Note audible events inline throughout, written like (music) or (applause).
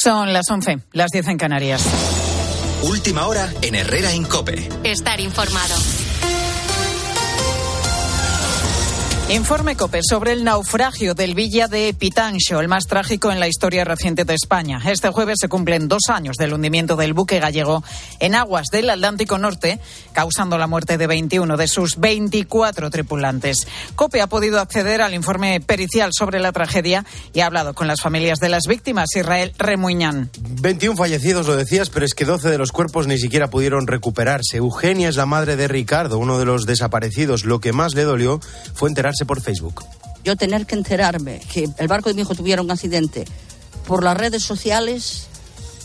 Son las 11, las 10 en Canarias. Última hora en Herrera Incope. Estar informado. Informe COPE sobre el naufragio del Villa de Pitancho, el más trágico en la historia reciente de España. Este jueves se cumplen dos años del hundimiento del buque gallego en aguas del Atlántico Norte, causando la muerte de 21 de sus 24 tripulantes. COPE ha podido acceder al informe pericial sobre la tragedia y ha hablado con las familias de las víctimas. Israel Remuñán. 21 fallecidos, lo decías, pero es que 12 de los cuerpos ni siquiera pudieron recuperarse. Eugenia es la madre de Ricardo, uno de los desaparecidos. Lo que más le dolió fue enterarse por Facebook. Yo tener que enterarme que el barco de mi hijo tuviera un accidente por las redes sociales,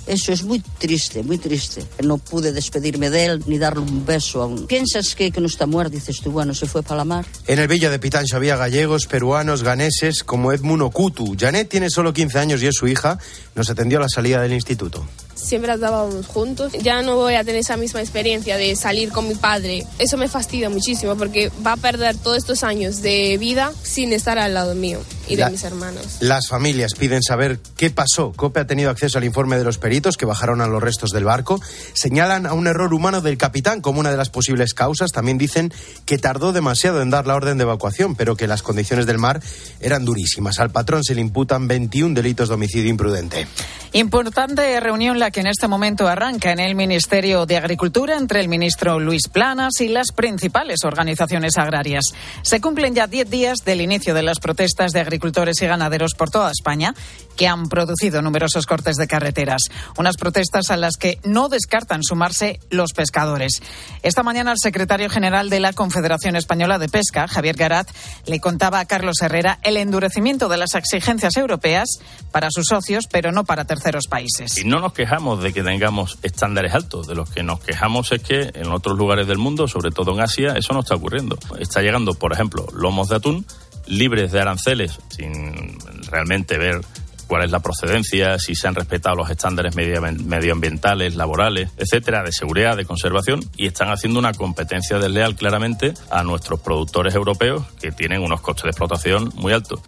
eso es muy triste, muy triste. No pude despedirme de él ni darle un beso aún. ¿Piensas que, que no está muerto? Dices tú, bueno, se fue para la mar. En el Villa de Pitancho había gallegos, peruanos, ganeses, como Edmundo Kutu. Janet tiene solo 15 años y es su hija. Nos atendió a la salida del instituto siempre estábamos juntos. Ya no voy a tener esa misma experiencia de salir con mi padre. Eso me fastidia muchísimo porque va a perder todos estos años de vida sin estar al lado mío y de mis hermanos. Las familias piden saber qué pasó. COPE ha tenido acceso al informe de los peritos que bajaron a los restos del barco. Señalan a un error humano del capitán como una de las posibles causas. También dicen que tardó demasiado en dar la orden de evacuación, pero que las condiciones del mar eran durísimas. Al patrón se le imputan 21 delitos de homicidio imprudente. Importante reunión la que en este momento arranca en el Ministerio de Agricultura entre el ministro Luis Planas y las principales organizaciones agrarias. Se cumplen ya 10 días del inicio de las protestas de agricultores y ganaderos por toda España que han producido numerosos cortes de carreteras. Unas protestas a las que no descartan sumarse los pescadores. Esta mañana el secretario general de la Confederación Española de Pesca, Javier Garat, le contaba a Carlos Herrera el endurecimiento de las exigencias europeas para sus socios, pero no para terceros países. Y no nos quejamos de que tengamos estándares altos. De los que nos quejamos es que en otros lugares del mundo, sobre todo en Asia, eso no está ocurriendo. Está llegando, por ejemplo, lomos de atún libres de aranceles sin realmente ver cuál es la procedencia, si se han respetado los estándares medioambientales, laborales, etcétera, de seguridad, de conservación, y están haciendo una competencia desleal claramente a nuestros productores europeos que tienen unos costes de explotación muy altos.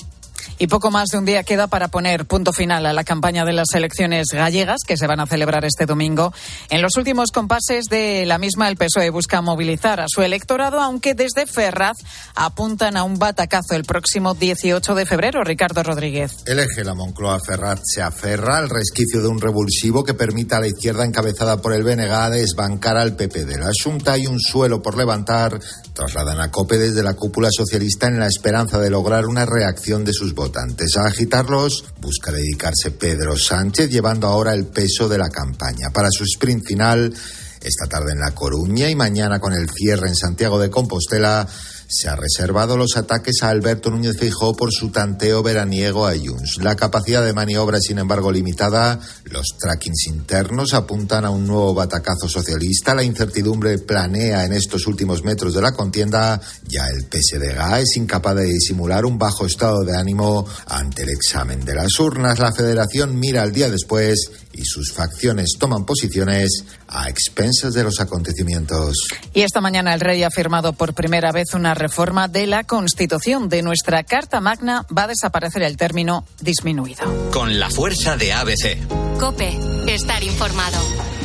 Y poco más de un día queda para poner punto final a la campaña de las elecciones gallegas que se van a celebrar este domingo. En los últimos compases de la misma, el PSOE busca movilizar a su electorado, aunque desde Ferraz apuntan a un batacazo el próximo 18 de febrero. Ricardo Rodríguez. El eje la Moncloa Ferraz se aferra al resquicio de un revulsivo que permita a la izquierda encabezada por el BNG desbancar al PP de la Junta y un suelo por levantar. Trasladan a COPE desde la cúpula socialista en la esperanza de lograr una reacción de sus votantes. A agitarlos busca dedicarse Pedro Sánchez, llevando ahora el peso de la campaña. Para su sprint final, esta tarde en La Coruña y mañana con el cierre en Santiago de Compostela, se ha reservado los ataques a Alberto Núñez Feijóo por su tanteo veraniego a Junts. La capacidad de maniobra es, sin embargo, limitada. Los trackings internos apuntan a un nuevo batacazo socialista. La incertidumbre planea en estos últimos metros de la contienda. Ya el PSDG es incapaz de disimular un bajo estado de ánimo ante el examen de las urnas. La federación mira al día después y sus facciones toman posiciones a expensas de los acontecimientos. Y esta mañana el rey ha firmado por primera vez una reforma de la Constitución. De nuestra Carta Magna va a desaparecer el término disminuido. Con la fuerza de ABC. Cope, estar informado.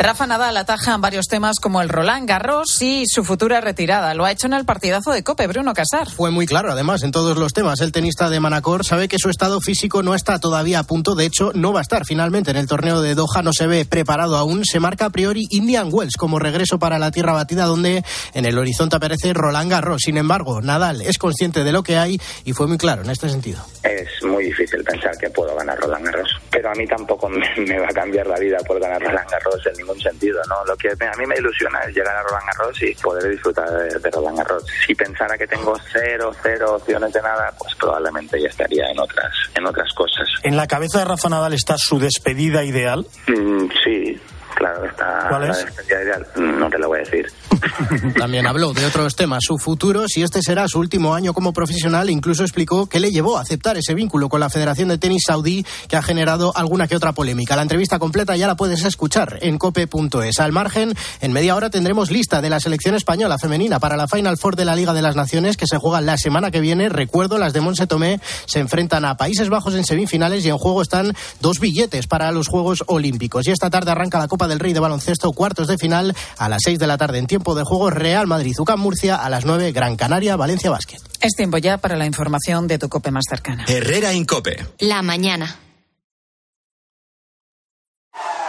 Rafa Nadal ataja en varios temas como el Roland Garros y su futura retirada. Lo ha hecho en el partidazo de Cope, Bruno Casar. Fue muy claro, además, en todos los temas. El tenista de Manacor sabe que su estado físico no está todavía a punto. De hecho, no va a estar finalmente en el torneo de Doha. No se ve preparado aún. Se marca a priori Indian Wells como regreso para la tierra batida, donde en el horizonte aparece Roland Garros. Sin embargo, Nadal es consciente de lo que hay y fue muy claro en este sentido. Es muy difícil pensar que puedo ganar Roland Garros, pero a mí tampoco (laughs) me, va a cambiar la vida por ganar Roland Garros en ningún sentido, ¿no? Lo que a mí me ilusiona es llegar a Roland Garros y poder disfrutar de, Roland Garros. Si pensara que tengo cero, cero opciones de nada, pues probablemente ya estaría en otras, en otras cosas. ¿En la cabeza de Rafa Nadal está su despedida ideal? Mm, sí, Claro, está ¿Cuál la es? ideal. No te lo voy a decir. (laughs) También habló de otros temas, su futuro, si este será su último año como profesional, incluso explicó qué le llevó a aceptar ese vínculo con la Federación de Tenis Saudí que ha generado alguna que otra polémica. La entrevista completa ya la puedes escuchar en cope.es. Al margen, en media hora tendremos lista de la selección española femenina para la Final Four de la Liga de las Naciones que se juega la semana que viene. Recuerdo, las de Monse Tomé se enfrentan a Países Bajos en semifinales y en juego están dos billetes para los Juegos Olímpicos. Y esta tarde arranca la Copa del Rey de baloncesto, cuartos de final a las 6 de la tarde en tiempo de juego Real Madrid, UCAM Murcia a las 9, Gran Canaria, Valencia Basket. Es tiempo ya para la información de tu cope más cercana. Herrera Incope. La mañana.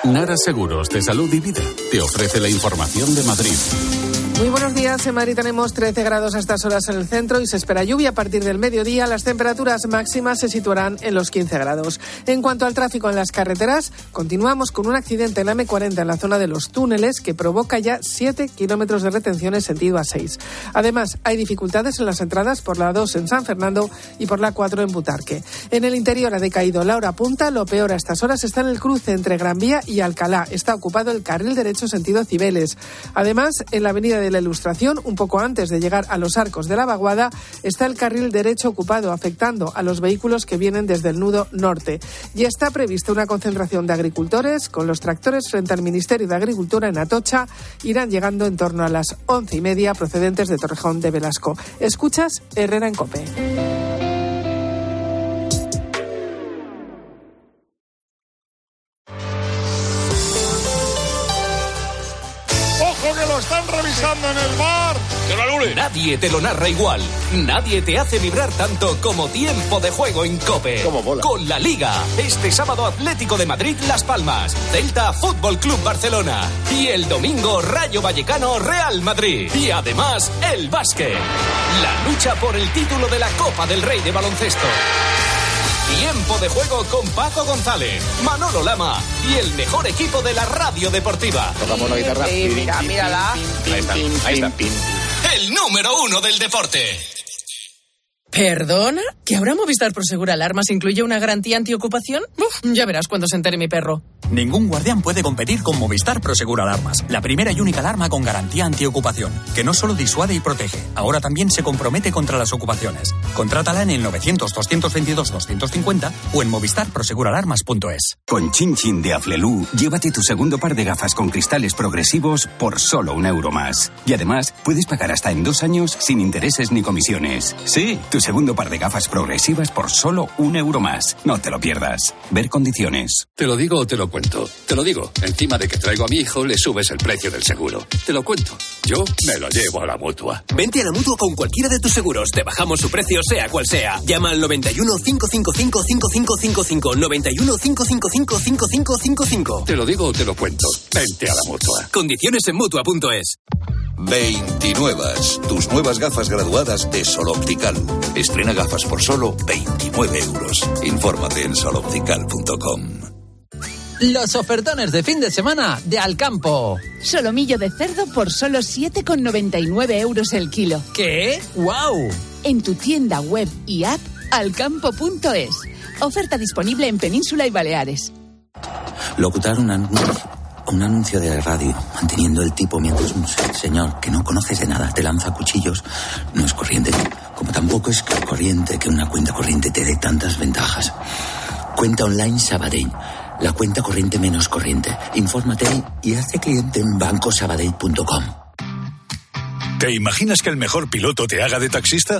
Nara Seguros de Salud y Vida te ofrece la información de Madrid. Muy buenos días. En Madrid tenemos 13 grados a estas horas en el centro y se espera lluvia a partir del mediodía. Las temperaturas máximas se situarán en los 15 grados. En cuanto al tráfico en las carreteras, continuamos con un accidente en la M40 en la zona de los túneles que provoca ya 7 kilómetros de retención en sentido A6. Además, hay dificultades en las entradas por la 2 en San Fernando y por la 4 en Butarque. En el interior ha decaído la hora punta. Lo peor a estas horas está en el cruce entre Gran Vía y Alcalá. Está ocupado el carril derecho sentido Cibeles. Además, en la avenida de la Ilustración, un poco antes de llegar a los arcos de la vaguada, está el carril derecho ocupado, afectando a los vehículos que vienen desde el nudo norte. Y está prevista una concentración de agricultores con los tractores frente al Ministerio de Agricultura en Atocha. Irán llegando en torno a las once y media procedentes de Torrejón de Velasco. Escuchas Herrera en Cope. En el bar! Nadie te lo narra igual. Nadie te hace vibrar tanto como tiempo de juego en Cope. Con la Liga. Este sábado Atlético de Madrid Las Palmas. Celta Fútbol Club Barcelona. Y el domingo Rayo Vallecano Real Madrid. Y además el básquet. La lucha por el título de la Copa del Rey de Baloncesto. Tiempo de juego con Paco González, Manolo Lama y el mejor equipo de la radio deportiva. Tocamos la guitarra. Sí, mira, mírala. Ahí está, ahí está. El número uno del deporte. ¿Perdona? ¿Que ahora Movistar Prosegur Alarmas incluye una garantía antiocupación? Uf, ya verás cuando se entere mi perro. Ningún guardián puede competir con Movistar Prosegur Alarmas, la primera y única alarma con garantía antiocupación, que no solo disuade y protege, ahora también se compromete contra las ocupaciones. Contrátala en el 900-222-250 o en movistarproseguralarmas.es. Con Chin Chin de Aflelu, llévate tu segundo par de gafas con cristales progresivos por solo un euro más. Y además, puedes pagar hasta en dos años sin intereses ni comisiones. Sí, tu segundo par de gafas progresivas por solo un euro más. No te lo pierdas. Ver condiciones. Te lo digo o te lo cuento. Te lo digo. Encima de que traigo a mi hijo, le subes el precio del seguro. Te lo cuento. Yo me lo llevo a la mutua. Vente a la mutua con cualquiera de tus seguros. Te bajamos su precio, sea cual sea. Llama al 91 555 5555. 91 555 5555. Te lo digo o te lo cuento. Vente a la mutua. Condiciones en mutua.es. 29. Tus nuevas gafas graduadas de Sol Optical. Estrena gafas por solo 29 euros. Infórmate en soloptical.com. Los ofertones de fin de semana de Alcampo. Solomillo de cerdo por solo 7,99 euros el kilo. ¿Qué? ¡Wow! En tu tienda web y app alcampo.es. Oferta disponible en Península y Baleares. Locutar un anuncio, un anuncio de radio, manteniendo el tipo mientras un señor que no conoces de nada te lanza cuchillos, no es corriente. Como tampoco es corriente que una cuenta corriente te dé tantas ventajas. Cuenta online Sabadell. La cuenta corriente menos corriente. Infórmate y hazte cliente en bancosabadell.com. ¿Te imaginas que el mejor piloto te haga de taxista?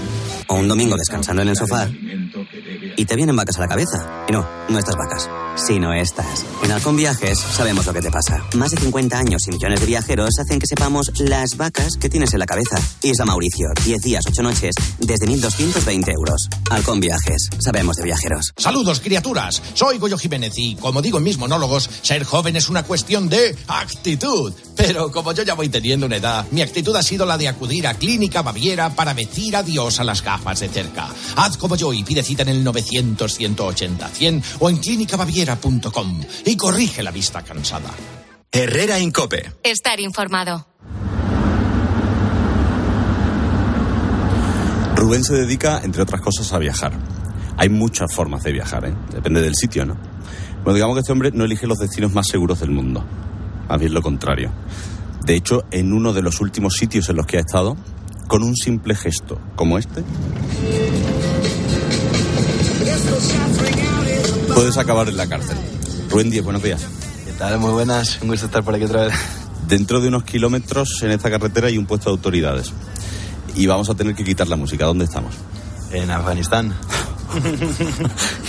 O un domingo descansando en el sofá. Y te vienen vacas a la cabeza. Y no, no estas vacas, sino estas. En Halcón Viajes sabemos lo que te pasa. Más de 50 años y millones de viajeros hacen que sepamos las vacas que tienes en la cabeza. Isla Mauricio, 10 días, 8 noches, desde 1.220 euros. Halcón Viajes, sabemos de viajeros. Saludos, criaturas. Soy Goyo Jiménez y, como digo en mis monólogos, ser joven es una cuestión de actitud. Pero como yo ya voy teniendo una edad, mi actitud ha sido la de acudir a Clínica Baviera para decir adiós a las gafas de cerca. Haz como yo y pide cita en el 900 180 100 o en Clínica Baviera clinicabaviera.com y corrige la vista cansada. Herrera Incope. Estar informado. Rubén se dedica, entre otras cosas, a viajar. Hay muchas formas de viajar, ¿eh? depende del sitio, ¿no? Bueno, digamos que este hombre no elige los destinos más seguros del mundo, más bien lo contrario. De hecho, en uno de los últimos sitios en los que ha estado, con un simple gesto como este, puedes acabar en la cárcel. Rubén Díez, buenos días. ¿Qué tal? Muy buenas, un gusto estar por aquí otra vez. Dentro de unos kilómetros en esta carretera hay un puesto de autoridades. Y vamos a tener que quitar la música. ¿Dónde estamos? En Afganistán.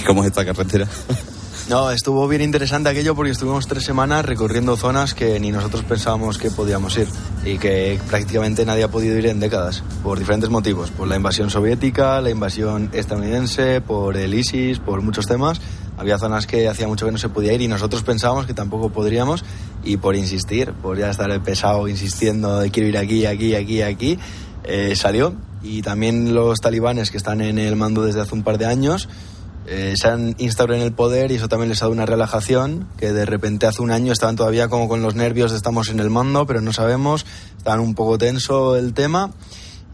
¿Y (laughs) cómo es esta carretera? (laughs) No, estuvo bien interesante aquello porque estuvimos tres semanas recorriendo zonas que ni nosotros pensábamos que podíamos ir y que prácticamente nadie ha podido ir en décadas, por diferentes motivos, por la invasión soviética, la invasión estadounidense, por el ISIS, por muchos temas. Había zonas que hacía mucho que no se podía ir y nosotros pensábamos que tampoco podríamos y por insistir, por ya estar pesado insistiendo de quiero ir aquí, aquí, aquí, aquí, eh, salió. Y también los talibanes que están en el mando desde hace un par de años eh, se han instaurado en el poder y eso también les ha dado una relajación, que de repente hace un año estaban todavía como con los nervios de estamos en el mando, pero no sabemos, estaban un poco tenso el tema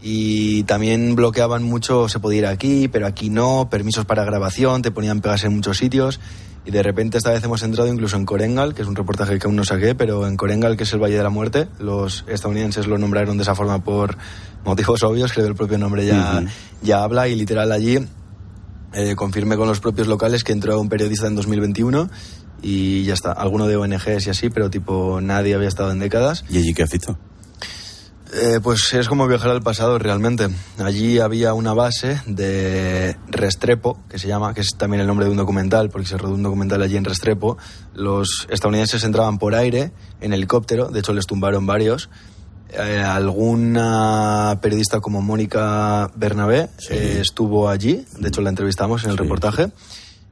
y también bloqueaban mucho, se podía ir aquí, pero aquí no, permisos para grabación, te ponían pegas en muchos sitios y de repente esta vez hemos entrado incluso en Corengal, que es un reportaje que aún no saqué, pero en Corengal, que es el Valle de la Muerte, los estadounidenses lo nombraron de esa forma por motivos obvios, creo que el propio nombre ya, ya habla y literal allí eh, confirmé con los propios locales que entró un periodista en 2021 y ya está, alguno de ONGs y así, pero tipo nadie había estado en décadas. ¿Y allí qué has visto? Eh, pues es como viajar al pasado realmente. Allí había una base de Restrepo, que se llama, que es también el nombre de un documental, porque se rodó un documental allí en Restrepo. Los estadounidenses entraban por aire en helicóptero, de hecho les tumbaron varios. Eh, alguna periodista como Mónica Bernabé eh, estuvo allí, de hecho la entrevistamos en el reportaje,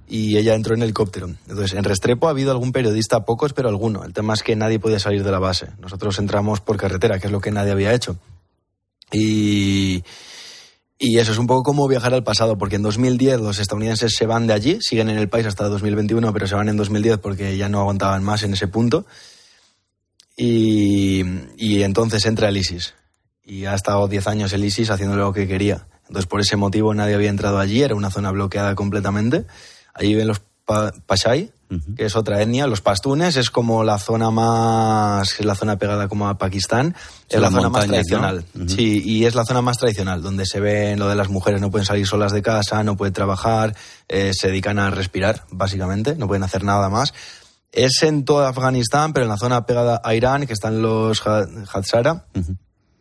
y ella entró en helicóptero. Entonces, en Restrepo ha habido algún periodista, pocos, pero alguno. El tema es que nadie podía salir de la base. Nosotros entramos por carretera, que es lo que nadie había hecho. Y, y eso es un poco como viajar al pasado, porque en 2010 los estadounidenses se van de allí, siguen en el país hasta 2021, pero se van en 2010 porque ya no aguantaban más en ese punto. Y, y entonces entra el ISIS. Y ha estado 10 años el ISIS haciendo lo que quería. Entonces, por ese motivo nadie había entrado allí, era una zona bloqueada completamente. Allí ven los pa Pashai, que es otra etnia. Los pastunes es como la zona más, es la zona pegada como a Pakistán, es la zona más tradicional. Sí, y es la zona más tradicional, donde se ve lo de las mujeres no pueden salir solas de casa, no pueden trabajar, eh, se dedican a respirar, básicamente, no pueden hacer nada más. Es en toda Afganistán, pero en la zona pegada a Irán, que están los Hazara,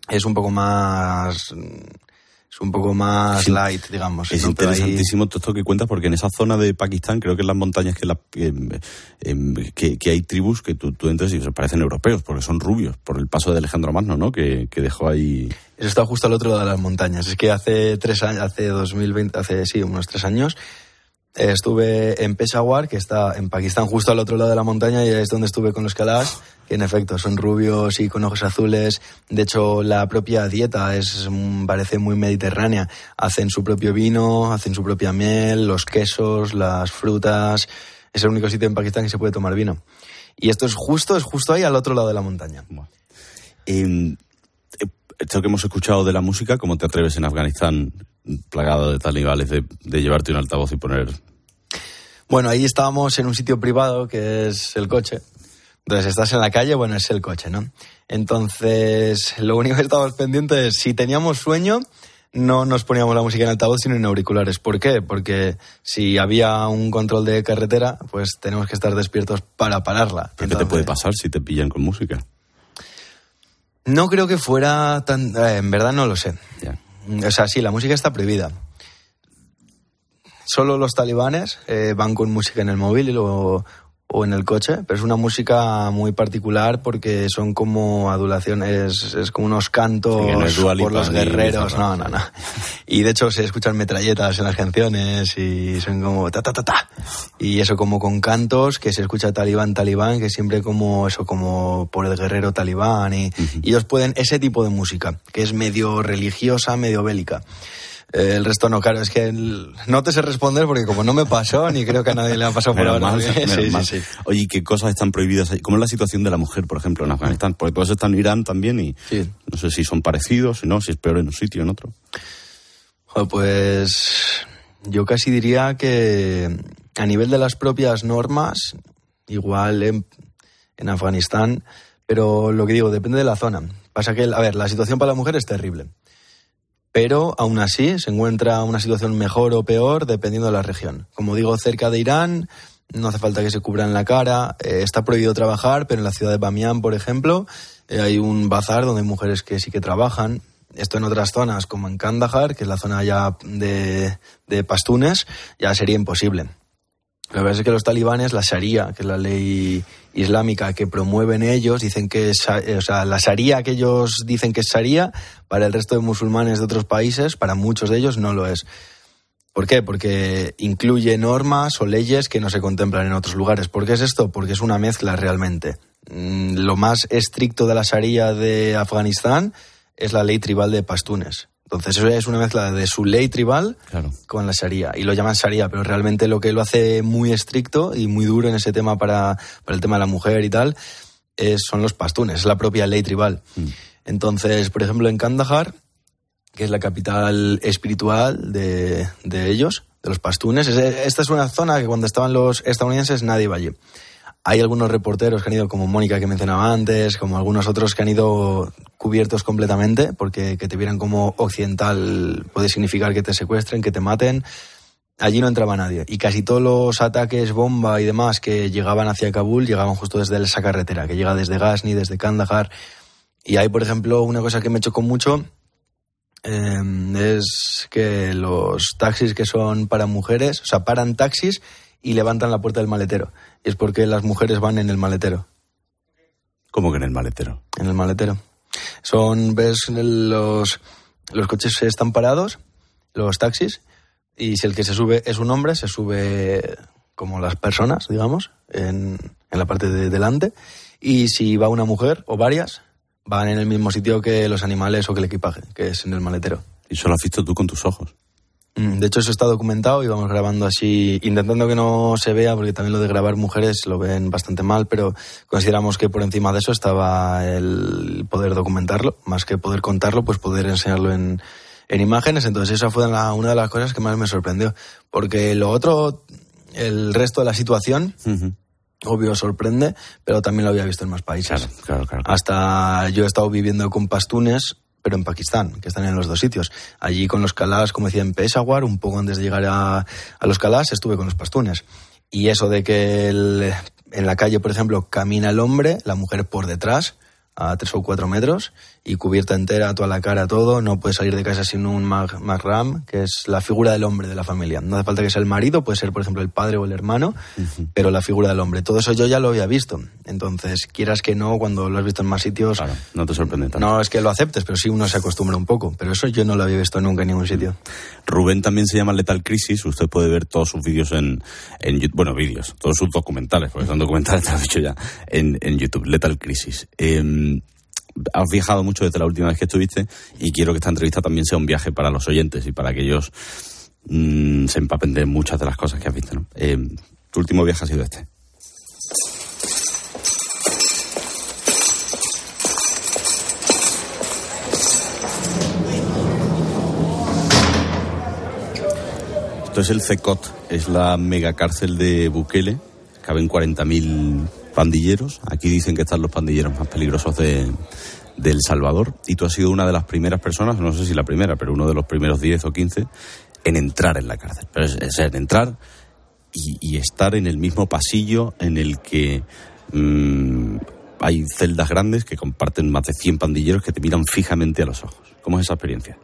es un poco más es un poco más light, digamos. Es ¿no? Pero ahí- interesantísimo todo esto que cuentas porque en esa zona de Pakistán, creo que en las montañas que, la- que, em, que- que hay tribus que tú, tú entras y se parecen europeos porque son rubios por el paso de Alejandro Magno, ¿no? Que, que dejó ahí... Eso está justo al otro lado de las montañas. Es que hace tres años, hace 2020, hace sí, unos tres años, estuve en Peshawar, que está en Pakistán, justo al otro lado de la montaña, y es donde estuve con los Kalash, que en efecto son rubios y con ojos azules. De hecho, la propia dieta es, mm, parece muy mediterránea. Hacen su propio vino, hacen su propia miel, los quesos, las frutas. Es el único sitio en Pakistán que se puede tomar vino. Y esto es justo, es justo ahí al otro lado de la montaña. Em, eh, esto que hemos escuchado de la música, ¿cómo te atreves en Afganistán, plagado de talibanes, de, de llevarte un altavoz y poner... Bueno, ahí estábamos en un sitio privado que es el coche. Entonces estás en la calle, bueno, es el coche, ¿no? Entonces, lo único que estábamos pendientes es si teníamos sueño, no nos poníamos la música en altavoz, sino en auriculares. ¿Por qué? Porque si había un control de carretera, pues tenemos que estar despiertos para pararla. ¿Pero ¿Qué te puede pasar si te pillan con música? No creo que fuera tan... eh, en verdad no lo sé. O sea, sí, la música está prohibida. Solo los talibanes eh, van con música en el móvil y luego- o en el coche, pero es una música muy particular porque son como adulaciones, es como unos cantos Sí, no por los guerreros, no, no, no. Y de hecho se escuchan metralletas en las canciones y son como ta ta ta ta. Y eso como con cantos que se escucha talibán talibán, que siempre como eso como por el guerrero talibán y, y ellos pueden ese tipo de música, que es medio religiosa, medio bélica. Eh, el resto no, claro, es que el- no te sé responder porque como no me pasó, ni creo que a nadie le ha pasado por ahora. mal, Sí, sí. Oye, ¿qué cosas están prohibidas ahí? ¿Cómo es la situación de la mujer, por ejemplo, en Afganistán? Porque todos están en Irán también y no sé si son parecidos, si no, si es peor en un sitio o en otro. Pues yo casi diría que a nivel de las propias normas, igual en, en Afganistán, pero lo que digo, depende de la zona. Pasa que, a ver, la situación para la mujer es terrible. Pero aún así se encuentra una situación mejor o peor dependiendo de la región. Como digo, cerca de Irán no hace falta que se cubran la cara, eh, está prohibido trabajar, pero en la ciudad de Bamiyan, por ejemplo, eh, hay un bazar donde hay mujeres que sí que trabajan. Esto en otras zonas, como en Kandahar, que es la zona ya de, de pastunes, ya sería imposible. La verdad es que los talibanes, la Sharia, que es la ley islámica que promueven ellos, dicen que es, o sea, la Sharia que ellos dicen que es Sharia, para el resto de musulmanes de otros países, para muchos de ellos no lo es. ¿Por qué? Porque incluye normas o leyes que no se contemplan en otros lugares. ¿Por qué es esto? Porque es una mezcla realmente. Mm, Lo más estricto de la Sharia de Afganistán es la ley tribal de pastunes. Entonces eso es una mezcla de su ley tribal con la Sharia. Y lo llaman Sharia, pero realmente lo que lo hace muy estricto y muy duro en ese tema para, para el tema de la mujer y tal, es- son los pastunes, es la propia ley tribal. Entonces, por ejemplo, en Kandahar, que es la capital espiritual de, de ellos, de los pastunes, es- esta es una zona que cuando estaban los estadounidenses nadie iba allí. Hay algunos reporteros que han ido, como Mónica que mencionaba antes, como algunos otros que han ido cubiertos completamente, porque que te vieran como occidental puede significar que te secuestren, que te maten. Allí no entraba nadie. Y casi todos los ataques bomba y demás que llegaban hacia Kabul llegaban justo desde esa carretera, que llega desde Ghazni, desde Kandahar. Y hay, por ejemplo, una cosa que me chocó mucho, eh, es que los taxis que son para mujeres, o sea, paran taxis y levantan la puerta del maletero. Y es porque las mujeres van en el maletero. ¿Cómo que en el maletero? En el maletero. Son, ves, los, los coches están parados, los taxis, y si el que se sube es un hombre, se sube como las personas, digamos, en, en la parte de delante. Y si va una mujer o varias, van en el mismo sitio que los animales o que el equipaje, que es en el maletero. Y eso lo has visto tú con tus ojos. Mm, De hecho, eso está documentado y vamos grabando así, intentando que no se vea, porque también lo de grabar mujeres lo ven bastante mal, pero consideramos que por encima de eso estaba el poder documentarlo, más que poder contarlo, pues poder enseñarlo en, en imágenes. Entonces, esa fue la- una de las cosas que más me sorprendió. Porque lo otro, el resto de la situación, obvio sorprende, pero también lo había visto en más países. Hasta yo he estado viviendo con pastunes, pero en Pakistán, que están en los dos sitios. Allí con los Kalas, como decía en Peshawar, un poco antes de llegar a, a los Kalas, estuve con los pastunes. Y eso de que en la calle, por ejemplo, camina el hombre, la mujer por detrás, a tres o cuatro metros, y cubierta entera, toda la cara, todo, no puede salir de casa sin un mag- mahram, que es la figura del hombre de la familia. No hace falta que sea el marido, puede ser, por ejemplo, el padre o el hermano, pero la figura del hombre. Todo eso yo ya lo había visto. Entonces, quieras que no, cuando lo has visto en más sitios... no te sorprende tanto. No es que lo aceptes, pero sí uno se acostumbra un poco. Pero eso yo no lo había visto nunca en ningún sitio. Rubén también se llama Lethal Crisis. Usted puede ver todos sus vídeos en. Bueno, vídeos, todos sus documentales, porque son documentales, (laughs) te lo he dicho ya, en, en YouTube. Lethal Crisis. Eh, has viajado mucho desde la última vez que estuviste y quiero que esta entrevista también sea un viaje para los oyentes y para que ellos mm, se empapen de muchas de las cosas que has visto. Eh, tu último viaje ha sido este. Esto es el CECOT, es la megacárcel de Bukele. Caben 40.000 pandilleros. Aquí dicen que están los pandilleros más peligrosos de, El Salvador. Y tú has sido una de las primeras personas, no sé si la primera, pero uno de los primeros 10 o 15 en entrar en la cárcel. Pero es, en entrar y, y estar en el mismo pasillo en el que mm, hay celdas grandes que comparten más de 100 pandilleros que te miran fijamente a los ojos. ¿Cómo es esa experiencia?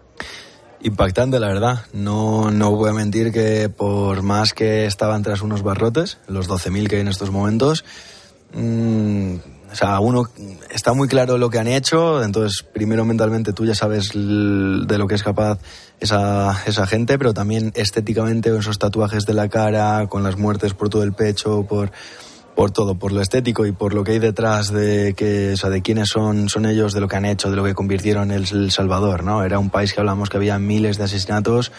Impactante, la verdad. No, no voy a mentir que por más que estaban tras unos barrotes, los 12.000 que hay en estos momentos, mm, o sea, uno está muy claro lo que han hecho, entonces primero mentalmente tú ya sabes de lo que es capaz esa, esa gente, pero también estéticamente esos tatuajes de la cara, con las muertes por todo el pecho, por por todo, por lo estético y por lo que hay detrás de que, o sea, de quiénes son, son ellos, de lo que han hecho, de lo que convirtieron el, el Salvador, ¿no? Era un país que hablamos que había miles de asesinatos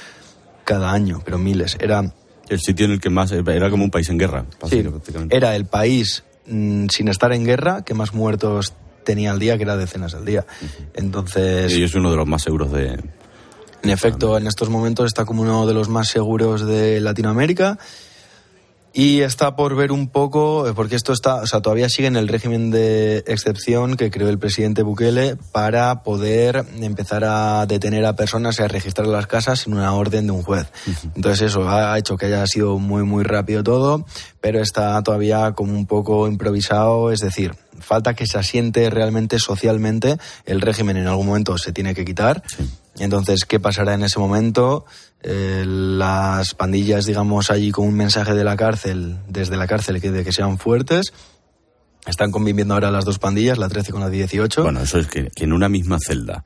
cada año, pero miles. Era el sitio en el que más era como un país en guerra. Sí, era el país mm, sin estar en guerra que más muertos tenía al día, que era decenas al día. Entonces. Y es uno de los más seguros de. En efecto, en estos momentos está como uno de los más seguros de Latinoamérica y está por ver un poco, eh, porque esto está, o sea, todavía sigue en el régimen de excepción que creó el presidente Bukele para poder empezar a detener a personas y a registrar las casas sin una orden de un juez. Entonces eso ha hecho que haya sido muy, muy rápido todo, pero está todavía como un poco improvisado, es decir, falta que se asiente realmente socialmente, el régimen en algún momento se tiene que quitar. Entonces, ¿qué pasará en ese momento? Eh, las pandillas, digamos, allí con un mensaje de la cárcel, desde la cárcel, que, de que sean fuertes. Están conviviendo ahora las dos pandillas, la 13 con la 18. Bueno, eso es que, que en una misma celda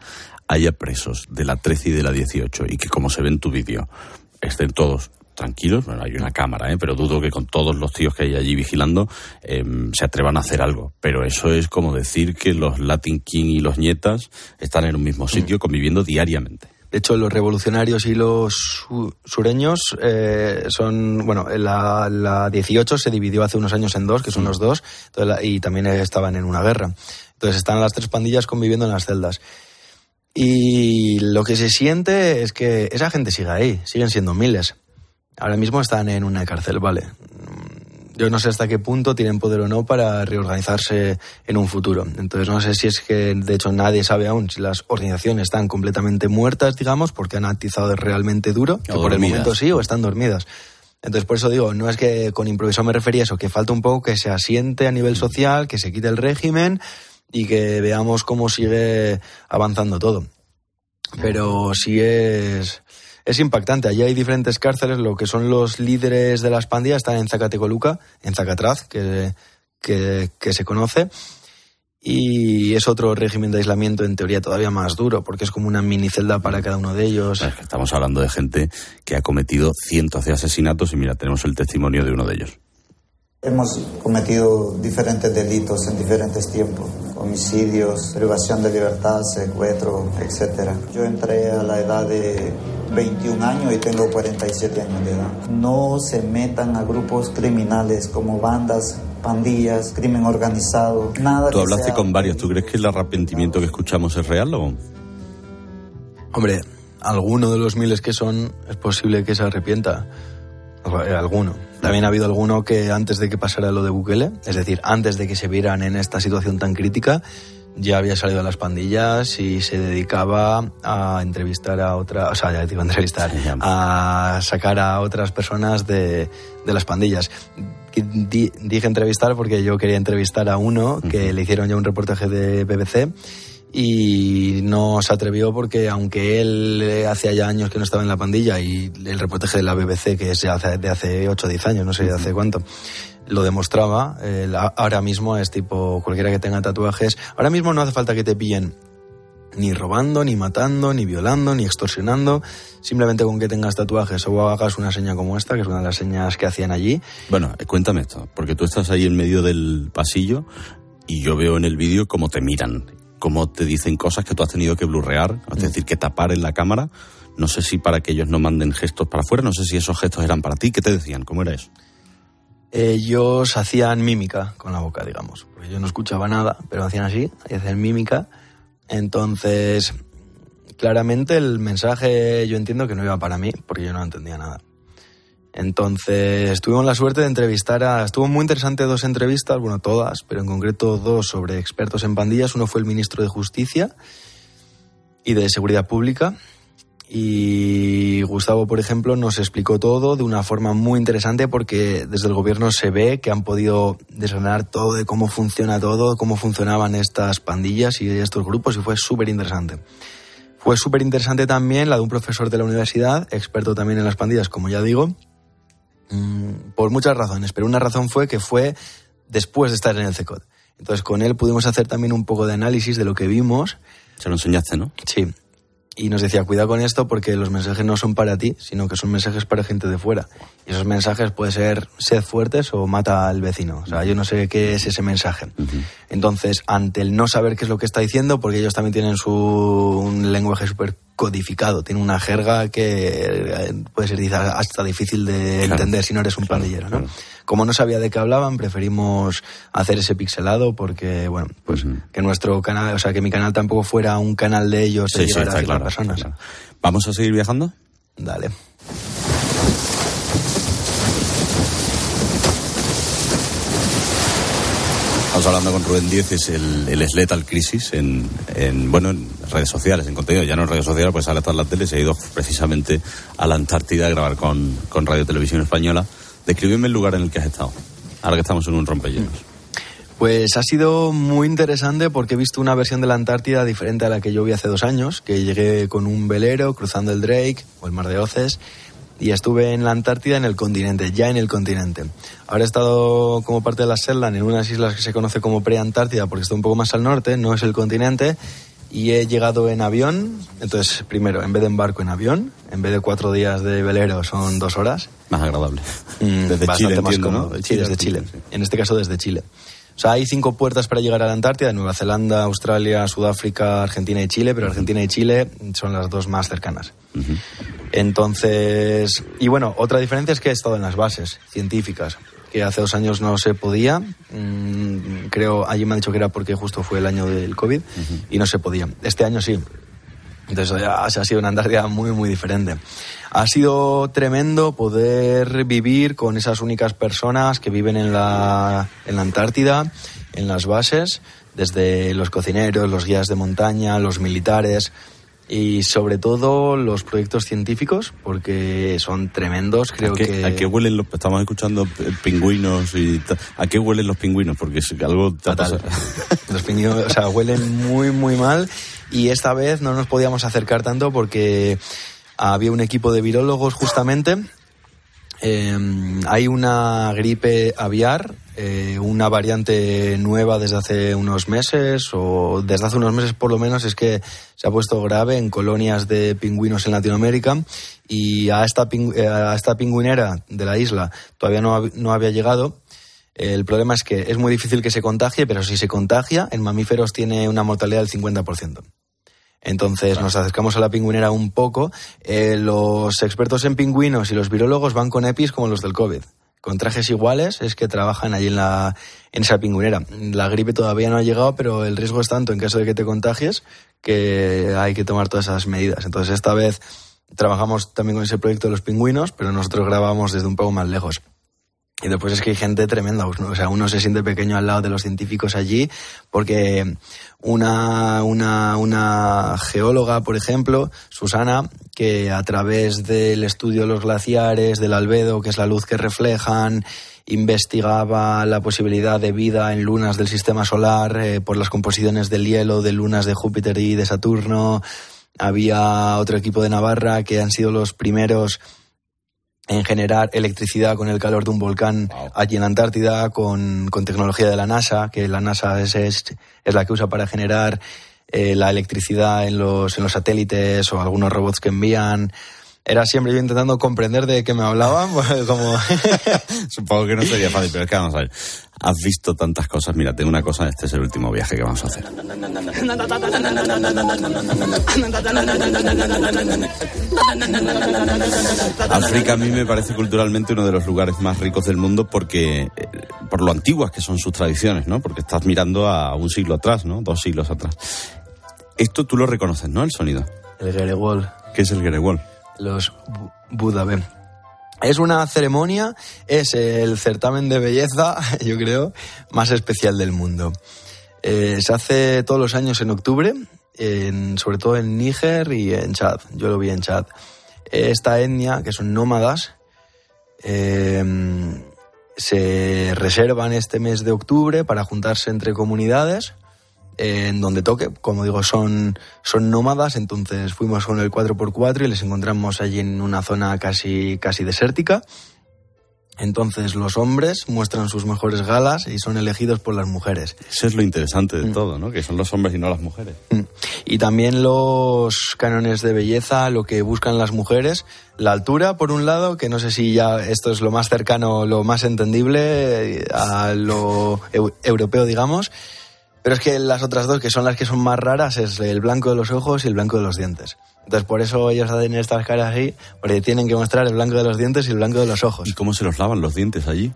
haya presos de la 13 y de la 18 y que, como se ve en tu vídeo, estén todos tranquilos, bueno, hay una cámara, ¿eh? pero dudo que con todos los tíos que hay allí vigilando em, se atrevan a hacer algo. Pero eso es como decir que los Latin King y los nietas están en un mismo sitio conviviendo diariamente. De hecho, los revolucionarios y los sureños eh, son, bueno, la, la 18 se dividió hace unos años en dos, que son los dos, y también estaban en una guerra. Entonces están las tres pandillas conviviendo en las celdas. Y lo que se siente es que esa gente sigue ahí, siguen siendo miles. Ahora mismo están en una cárcel, vale. Yo no sé hasta qué punto tienen poder o no para reorganizarse en un futuro. Entonces no sé si es que, de hecho, nadie sabe aún si las organizaciones están completamente muertas, digamos, porque han atizado realmente duro, que por el momento sí, o están dormidas. Entonces, por eso digo, no es que con improviso me refería a eso, que falta un poco que se asiente a nivel mm. social, que se quite el régimen y que veamos cómo sigue avanzando todo. Pero sí es es impactante. Allí hay diferentes cárceles, lo que son los líderes de las pandillas están en Zacatecoluca, en Zacatraz, que, que, se conoce. Y es otro régimen de aislamiento en teoría todavía más duro, porque es como una mini celda para cada uno de ellos. estamos hablando de gente que ha cometido cientos de asesinatos y mira, tenemos el testimonio de uno de ellos. Hemos cometido diferentes delitos en diferentes tiempos, homicidios, privación de libertad, secuestro, etc. Yo entré a la edad de 21 años y tengo 47 años de edad. No se metan a grupos criminales como bandas, pandillas, crimen organizado, nada. Tú hablaste con varios, ¿tú crees que el arrepentimiento que escuchamos es real o...? Hombre, alguno de los miles que son es posible que se arrepienta. Alguno. También ha habido alguno que antes de que pasara lo de Bukele, es decir, antes de que se vieran en esta situación tan crítica, ya había salido a las pandillas y se dedicaba a entrevistar a otra, o sea, ya digo entrevistar, a sacar a otras personas de, de las pandillas. dije entrevistar porque yo quería entrevistar a uno que le hicieron ya un reportaje de BBC y no se atrevió porque aunque él hace ya años que no estaba en la pandilla y el reportaje de la BBC que es de hace, de hace 8 o 10 años, no sé de hace cuánto, lo demostraba. ahora mismo es tipo cualquiera que tenga tatuajes. Ahora mismo no hace falta que te pillen ni robando, ni matando, ni violando, ni extorsionando. Simplemente con que tengas tatuajes o hagas una seña como esta, que es una de las señas que hacían allí. Bueno, eh, cuéntame esto, porque tú estás ahí en medio del pasillo y yo veo en el vídeo cómo te miran, cómo te dicen cosas que tú has tenido que blurrear, es decir, que tapar en la cámara. No sé si para que ellos no manden gestos para afuera, no sé si esos gestos eran para ti. ¿Qué te decían? ¿Cómo era eso? ellos hacían mímica con la boca, digamos. Porque yo no escuchaba nada, pero hacían así, hacían mímica. Entonces, claramente el mensaje yo entiendo que no iba para mí, porque yo no entendía nada. Entonces, tuvimos la suerte de entrevistar a... Estuvo muy interesante dos entrevistas, bueno, todas, pero en concreto dos sobre expertos en pandillas. Uno fue el ministro de Justicia y de Seguridad Pública, y Gustavo, por ejemplo, nos explicó todo de una forma muy interesante porque desde el gobierno se ve que han podido desgranar todo de cómo funciona todo, cómo funcionaban estas pandillas y estos grupos y fue súper interesante. Fue súper interesante también la de un profesor de la universidad, experto también en las pandillas, como ya digo, mm, por muchas razones, pero una razón fue que fue después de estar en el CECOD. Entonces con él pudimos hacer también un poco de análisis de lo que vimos. Se lo enseñaste, ¿no? Sí, y nos decía, cuidado con esto porque los mensajes no son para ti, sino que son mensajes para gente de fuera. Y esos mensajes pueden ser sed fuertes o mata al vecino. O sea, yo no sé qué es ese mensaje. Entonces, ante el no saber qué es lo que está diciendo, porque ellos también tienen su un lenguaje súper codificado, tienen una jerga que eh, puede ser hasta difícil de entender si no eres un pandillero, ¿no? Como no sabía de qué hablaban, preferimos hacer ese pixelado porque, bueno, pues que nuestro canal, o sea, que mi canal tampoco fuera un canal de ellos Sí, de sí, a claro, personas. claro. ¿Vamos a seguir viajando? Dale. Estamos hablando con Rubén Díez, es el, el Sletal Crisis en, en, bueno, en redes sociales, en contenido, ya no en redes sociales, pues sale a todas las teles, se ha ido precisamente a la Antártida a grabar con, con Radio Televisión Española. Describime el lugar en el que has estado, ahora que estamos en un rompehielos. Pues ha sido muy interesante porque he visto una versión de la Antártida diferente a la que yo vi hace dos años, que llegué con un velero cruzando el Drake o el Mar de Oces y estuve en la Antártida en el continente, ya en el continente. Ahora he estado como parte de la Shetland en unas islas que se conoce como pre-Antártida porque está un poco más al norte, no es el continente, y he llegado en avión, entonces primero, en vez de en barco, en avión, en vez de cuatro días de velero son dos horas. Más agradable. Mm, Desde Chile, más entiendo, ¿no? Chile desde. Chile, En este caso desde Chile. O sea, hay cinco puertas para llegar a la Antártida, Nueva Zelanda, Australia, Sudáfrica, Argentina y Chile, pero Argentina y Chile son las dos más cercanas. Entonces, y bueno, otra diferencia es que he estado en las bases científicas, que hace dos años no se podía. Mm, creo, allí me han dicho que era porque justo fue el año del COVID y no se podía. Este año sí. Entonces ha sido una Antártida muy, muy diferente. Ha sido tremendo poder vivir con esas únicas personas que viven en la, en la Antártida, en las bases, desde los cocineros, los guías de montaña, los militares y sobre todo los proyectos científicos, porque son tremendos. Creo ¿A qué, que a qué huelen los.? Estamos escuchando eh, pingüinos y. ¿A qué huelen los pingüinos? Porque es algo te ha Fatal. Los pingüinos, o sea, huelen muy, muy mal. Y esta vez no nos podíamos acercar tanto porque había un equipo de virólogos justamente. Eh, hay una gripe aviar, eh, una variante nueva desde hace unos meses, o desde hace unos meses por lo menos, es que se ha puesto grave en colonias de pingüinos en Latinoamérica. Y a esta, eh, a esta pingüinera de la isla todavía no, no había llegado. El problema es que es muy difícil que se contagie, pero si se contagia, en mamíferos tiene una mortalidad del 50%. Entonces nos acercamos a la pingüinera un poco. Eh, los expertos en pingüinos y los virólogos van con EPIs como los del COVID. Con trajes iguales es que trabajan allí en, la, en esa pingüinera. La gripe todavía no ha llegado, pero el riesgo es tanto en caso de que te contagies que hay que tomar todas esas medidas. Entonces esta vez trabajamos también con ese proyecto de los pingüinos, pero nosotros grabamos desde un poco más lejos. Y después es que hay gente tremenda, o sea, uno se siente pequeño al lado de los científicos allí, porque una, una, una geóloga, por ejemplo, Susana, que a través del estudio de los glaciares, del albedo, que es la luz que reflejan, investigaba la posibilidad de vida en lunas del sistema solar eh, por las composiciones del hielo de lunas de Júpiter y de Saturno. Había otro equipo de Navarra que han sido los primeros en generar electricidad con el calor de un volcán allí en la Antártida, con, con tecnología de la NASA, que la NASA es, es, es la que usa para generar eh, la electricidad en los, en los satélites o algunos robots que envían. Era siempre yo intentando comprender de qué me hablaban, (laughs) pues, como... (laughs) Supongo que no sería fácil, pero es que vamos a ver. Has visto tantas cosas. Mira, tengo una cosa. Este es el último viaje que vamos a hacer. África a mí me parece culturalmente uno de los lugares más ricos del mundo porque eh, por lo antiguas que son sus tradiciones, ¿no? Porque estás mirando a un siglo atrás, ¿no? Dos siglos atrás. Esto tú lo reconoces, ¿no? El sonido. El Gerewol. ¿Qué es el Gerewol? Los bu- Budabe. Es una ceremonia, es el certamen de belleza, (laughs) yo creo, más especial del mundo. Eh, se hace todos los años en octubre, sobre todo en Níger y en Chad. Yo lo vi en Chad. Esta etnia, que son nómadas, eh, se reservan este mes de octubre para juntarse entre comunidades en donde toque. Como digo, son, son nómadas, entonces fuimos con el 4x4 y les encontramos allí en una zona casi, casi desértica. Entonces los hombres muestran sus mejores galas y son elegidos por las mujeres. Eso es lo interesante de todo, ¿no? Que son los hombres y no las mujeres. Y también los cánones de belleza, lo que buscan las mujeres, la altura, por un lado, que no sé si ya esto es lo más cercano, lo más entendible eh, a lo eu- europeo, digamos. Pero es que las otras dos, que son las que son más raras, es el blanco de los ojos y el blanco de los dientes. Entonces, por eso ellos hacen estas caras así, porque tienen que mostrar el blanco de los dientes y el blanco de los ojos. ¿Y cómo se los lavan los dientes allí?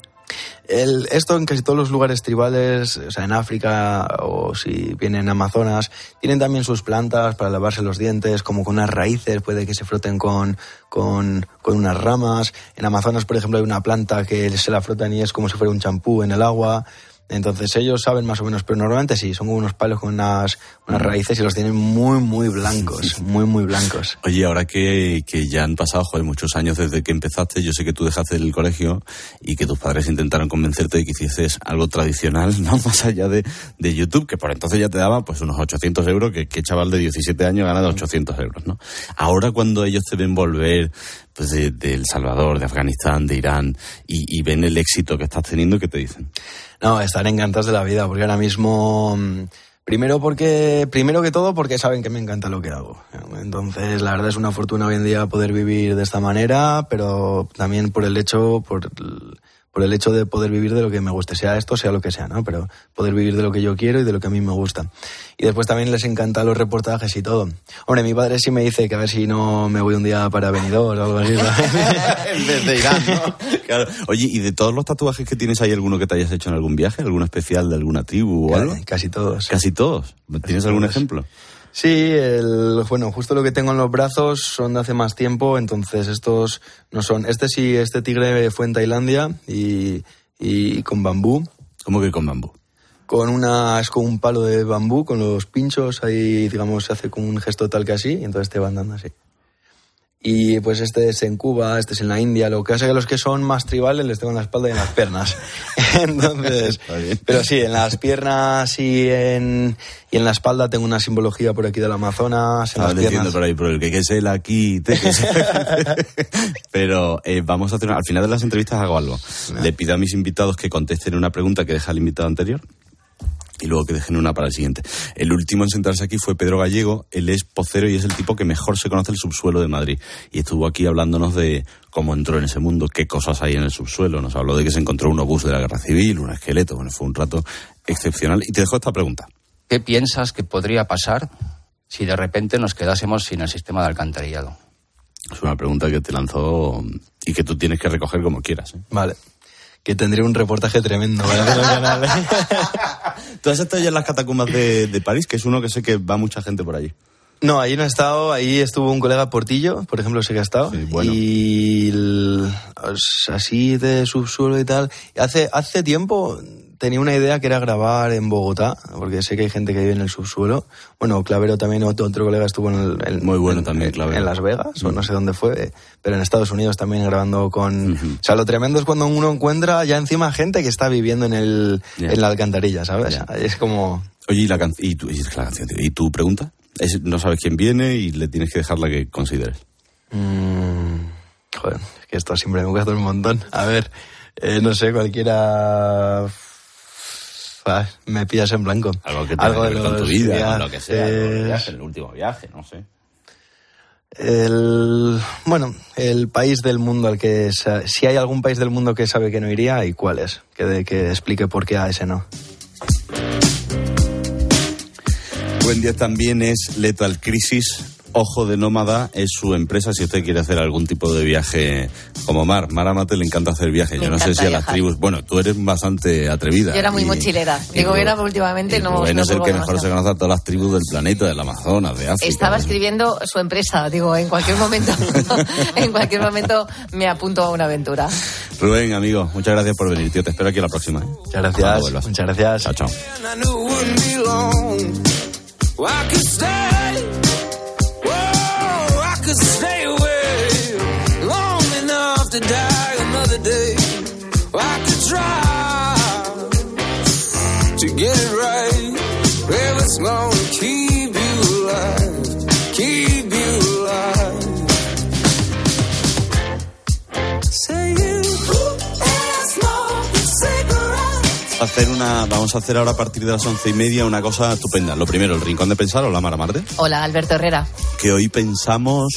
El- esto en casi todos los lugares tribales, o sea, en África o si vienen en Amazonas, tienen también sus plantas para lavarse los dientes, como con unas raíces, puede que se froten con, con, con unas ramas. En Amazonas, por ejemplo, hay una planta que se la frotan y es como si fuera un champú en el agua. Entonces ellos saben más o menos, pero normalmente sí, son como unos palos con unas, unas raíces y los tienen muy, muy blancos, (laughs) muy, muy blancos. Oye, ahora que, que ya han pasado joder, muchos años desde que empezaste, yo sé que tú dejaste el colegio y que tus padres intentaron convencerte de que hicieses algo tradicional, ¿no? (laughs) Más allá de, de YouTube, que por entonces ya te daba pues unos 800 euros, que, que chaval de 17 años gana de 800 euros, ¿no? Ahora cuando ellos te ven volver pues de, de El Salvador, de Afganistán, de Irán, y, y ven el éxito que estás teniendo, ¿qué te dicen? No, están encantados de la vida, porque ahora mismo. mm, Primero porque, primero que todo porque saben que me encanta lo que hago. Entonces, la verdad es una fortuna hoy en día poder vivir de esta manera, pero también por el hecho, por, por el hecho de poder vivir de lo que me guste, sea esto, sea lo que sea, ¿no? Pero poder vivir de lo que yo quiero y de lo que a mí me gusta. Y después también les encantan los reportajes y todo. Hombre, mi padre sí me dice que a ver si no me voy un día para Benidorm o algo así. (laughs) en vez de Irán, ¿no? Claro. Oye, ¿y de todos los tatuajes que tienes, hay alguno que te hayas hecho en algún viaje? ¿Alguno especial de alguna tribu o algo? Casi todos. Casi todos. ¿Tienes algún todos. ejemplo? Sí, el, bueno, justo lo que tengo en los brazos son de hace más tiempo, entonces estos no son. Este sí, este tigre fue en Tailandia y, y con bambú. ¿Cómo que con bambú? Con una, es con un palo de bambú, con los pinchos, ahí, digamos, se hace con un gesto tal que así, y entonces te van dando así. Y pues este es en Cuba, este es en la India. Lo que hace que los que son más tribales les tengo en la espalda y en las piernas. (laughs) Entonces, pero sí, en las piernas y en, y en la espalda tengo una simbología por aquí del Amazonas. En Estaba las piernas. por ahí, por el que es el aquí. te- que es- (laughs) Pero eh, vamos a hacer, al final de las entrevistas hago algo. Le pido a mis invitados que contesten una pregunta que deja el invitado anterior y luego que dejen una para el siguiente. El último en sentarse aquí fue Pedro Gallego, él es pocero y es el tipo que mejor se conoce el subsuelo de Madrid. Y estuvo aquí hablándonos de cómo entró en ese mundo, qué cosas hay en el subsuelo. Nos habló de que se encontró un obús de la guerra civil, un esqueleto. Bueno, fue un rato excepcional. Y te dejo esta pregunta. ¿Qué piensas que podría pasar si de repente nos quedásemos sin el sistema de alcantarillado? Es una pregunta que te lanzó y que tú tienes que recoger como quieras. ¿eh? Vale. Que tendría un reportaje tremendo. (laughs) ¿Tú has estado ya en las catacumbas de, de París? Que es uno que sé que va mucha gente por allí. No, ahí no he estado. Ahí estuvo un colega Portillo, por ejemplo, sé que ha estado. Y el- os- así de subsuelo y tal. Hace, hace tiempo tenía una idea que era grabar en Bogotá, porque sé que hay gente que vive en el subsuelo. Bueno, Clavero también, otro, otro colega estuvo en el, en- Muy bueno en- también, Clavero. En Las Vegas, o no sé dónde fue, pero en Estados Unidos también grabando con... O sea, lo tremendo es cuando uno encuentra ya encima gente que está viviendo en, el, en la alcantarilla, ¿sabes? Es como... Oye, ¿y, la can- y, tu, y la canción, tío? ¿Y tu pregunta? Es, no sabes quién viene y le tienes que dejar la que consideres. Mm, joder, es que esto siempre me gusta un montón. A ver, eh, no sé, cualquiera. Me pillas en blanco. Algo que tenga que ver con tu vida, viajes, lo que sea. El, viaje, el último viaje, no sé. El, bueno, el país del mundo al que. Si hay algún país del mundo que sabe que no iría, ¿y cuál es? Que, de, que explique por qué a ese no. Buen día también es Lethal Crisis. Ojo de Nómada es su empresa si usted quiere hacer algún tipo de viaje como Mar. Mar Amate le encanta hacer viajes. Me Yo no sé si a las viajar. tribus. Bueno, tú eres bastante atrevida. Yo era muy y- mochilera. Digo, era Rubén- últimamente no. Rubén no es el que mejor se conoce a todas las tribus del planeta, del Amazonas, de África. Estaba escribiendo su empresa. Digo, en cualquier momento, (laughs) en cualquier momento me apunto a una aventura. Rubén, amigo, muchas gracias por venir, tío. Te espero aquí a la próxima. ¿eh? Muchas gracias. Muchas gracias. Chao, chao. Could stay. Away long enough to die another day. I could try to get hacer una, vamos a hacer ahora a partir de las once y media una cosa estupenda. Lo primero, el rincón de pensar, hola Mara Marte, Hola, Alberto Herrera. que hoy pensamos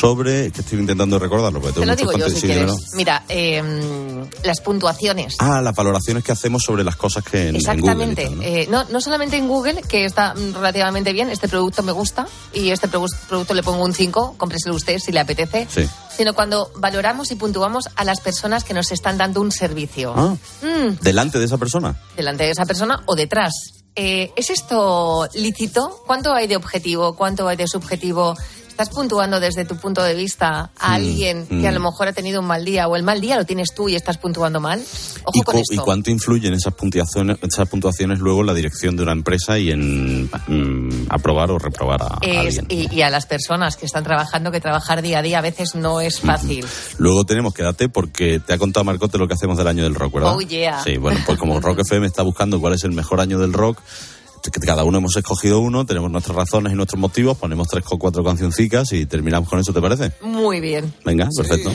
sobre, que estoy intentando recordarlo, porque Te tengo lo muchos digo yo si sí, quieres. dímelo. Mira, eh, las puntuaciones. Ah, las valoraciones que hacemos sobre las cosas que en, en Google y Exactamente. tal, ¿no? Eh, no, no solamente en Google, que está relativamente bien, este producto me gusta y este produ- producto le pongo un 5, cómpreselo usted si le apetece, Sí. sino cuando valoramos y puntuamos a las personas que nos están dando un servicio. Ah, Mm, delante de esa persona. delante de esa persona o detrás. Eh, ¿Es esto lícito? ¿Cuánto hay de objetivo? ¿Cuánto hay de subjetivo? ¿Estás puntuando desde tu punto de vista a Mm, alguien que a mm. lo mejor ha tenido un mal día o el mal día lo tienes tú y estás puntuando mal? Ojo ¿Y, con cu- esto. y cuánto influyen esas puntuaciones, esas puntuaciones luego en la dirección de una empresa y en mm, aprobar o reprobar a, a Es- alguien? y, y a las personas que están trabajando, que trabajar día a día a veces no es fácil. Luego tenemos, quédate, porque te ha contado Marcote lo que hacemos del año del rock, ¿verdad? Oh, yeah. Sí, bueno, pues como (laughs) Rock FM está buscando cuál es el mejor año del rock, cada uno hemos escogido uno, tenemos nuestras razones y nuestros motivos, ponemos tres o cuatro cancioncicas y terminamos con eso, ¿te parece? Muy bien. Venga, perfecto.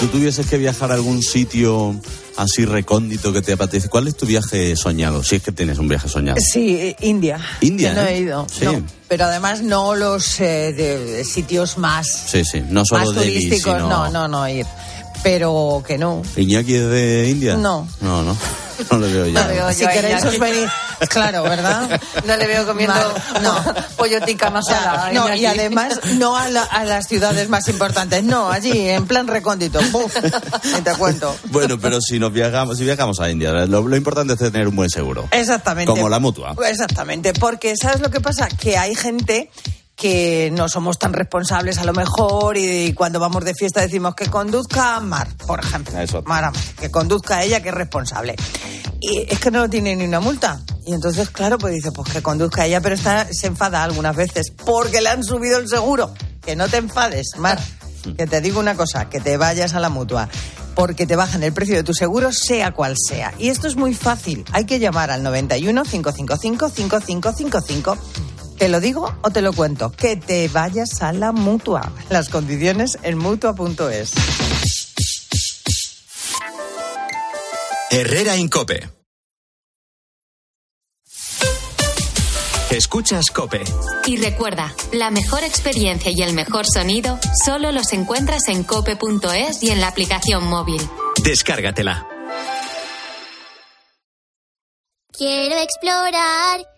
Tú tuvieses que viajar a algún sitio así recóndito que te apetece, ¿cuál es tu viaje soñado? Si es que tienes un viaje soñado. Sí, eh, India. India, Que no ¿eh? he ido. Sí. no. Pero además no los eh, de- de sitios más, Sí, sí, no solo más Delhi, turísticos. sino... No, no, no ir. Pero que no. ¿Iñaki es de India? No. No, no. No le veo ya. No veo si yo queréis os venís. Claro, ¿verdad? No le veo comiendo Mal, no. pollo tikka masala. No, y además no a, la- a las ciudades más importantes, no, allí en plan recóndito. Te cuento. Bueno, pero si nos viajamos, si viajamos a India, lo, lo importante es tener un buen seguro. Exactamente. Como la mutua. Exactamente, porque ¿sabes lo que pasa? Que hay gente que no somos tan responsables a lo mejor y cuando vamos de fiesta decimos que conduzca Mar, por ejemplo. Eso. Mar, Amar, que conduzca ella que es responsable. Y es que no tiene ni una multa. Y entonces, claro, pues dice, pues que conduzca ella, pero está, se enfada algunas veces porque le han subido el seguro. Que no te enfades, Mar. (laughs) Que te digo una cosa, que te vayas a la mutua. Porque te bajan el precio de tu seguro, sea cual sea. Y esto es muy fácil. Hay que llamar al 91 555 5555. ¿Te lo digo o te lo cuento? Que te vayas a la mutua. Las condiciones en mutua.es. Herrera Incope. Escuchas Cope. Y recuerda, la mejor experiencia y el mejor sonido solo los encuentras en cope.es y en la aplicación móvil. Descárgatela. Quiero explorar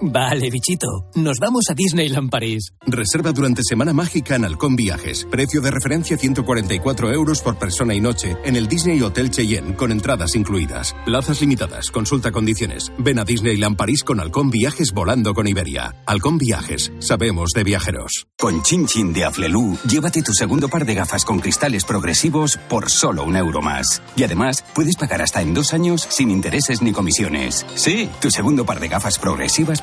Vale, bichito. Nos vamos a Disneyland París. Reserva durante Semana Mágica en Halcón Viajes. Precio de referencia 144 euros por persona y noche en el Disney Hotel Cheyenne con entradas incluidas. Plazas limitadas. Consulta condiciones. Ven a Disneyland París con Halcón Viajes volando con Iberia. Halcón Viajes. Sabemos de viajeros. Con Chin Chin de Aflelu, llévate tu segundo par de gafas con cristales progresivos por solo un euro más. Y además, puedes pagar hasta en dos años sin intereses ni comisiones. Sí, tu segundo par de gafas progresivas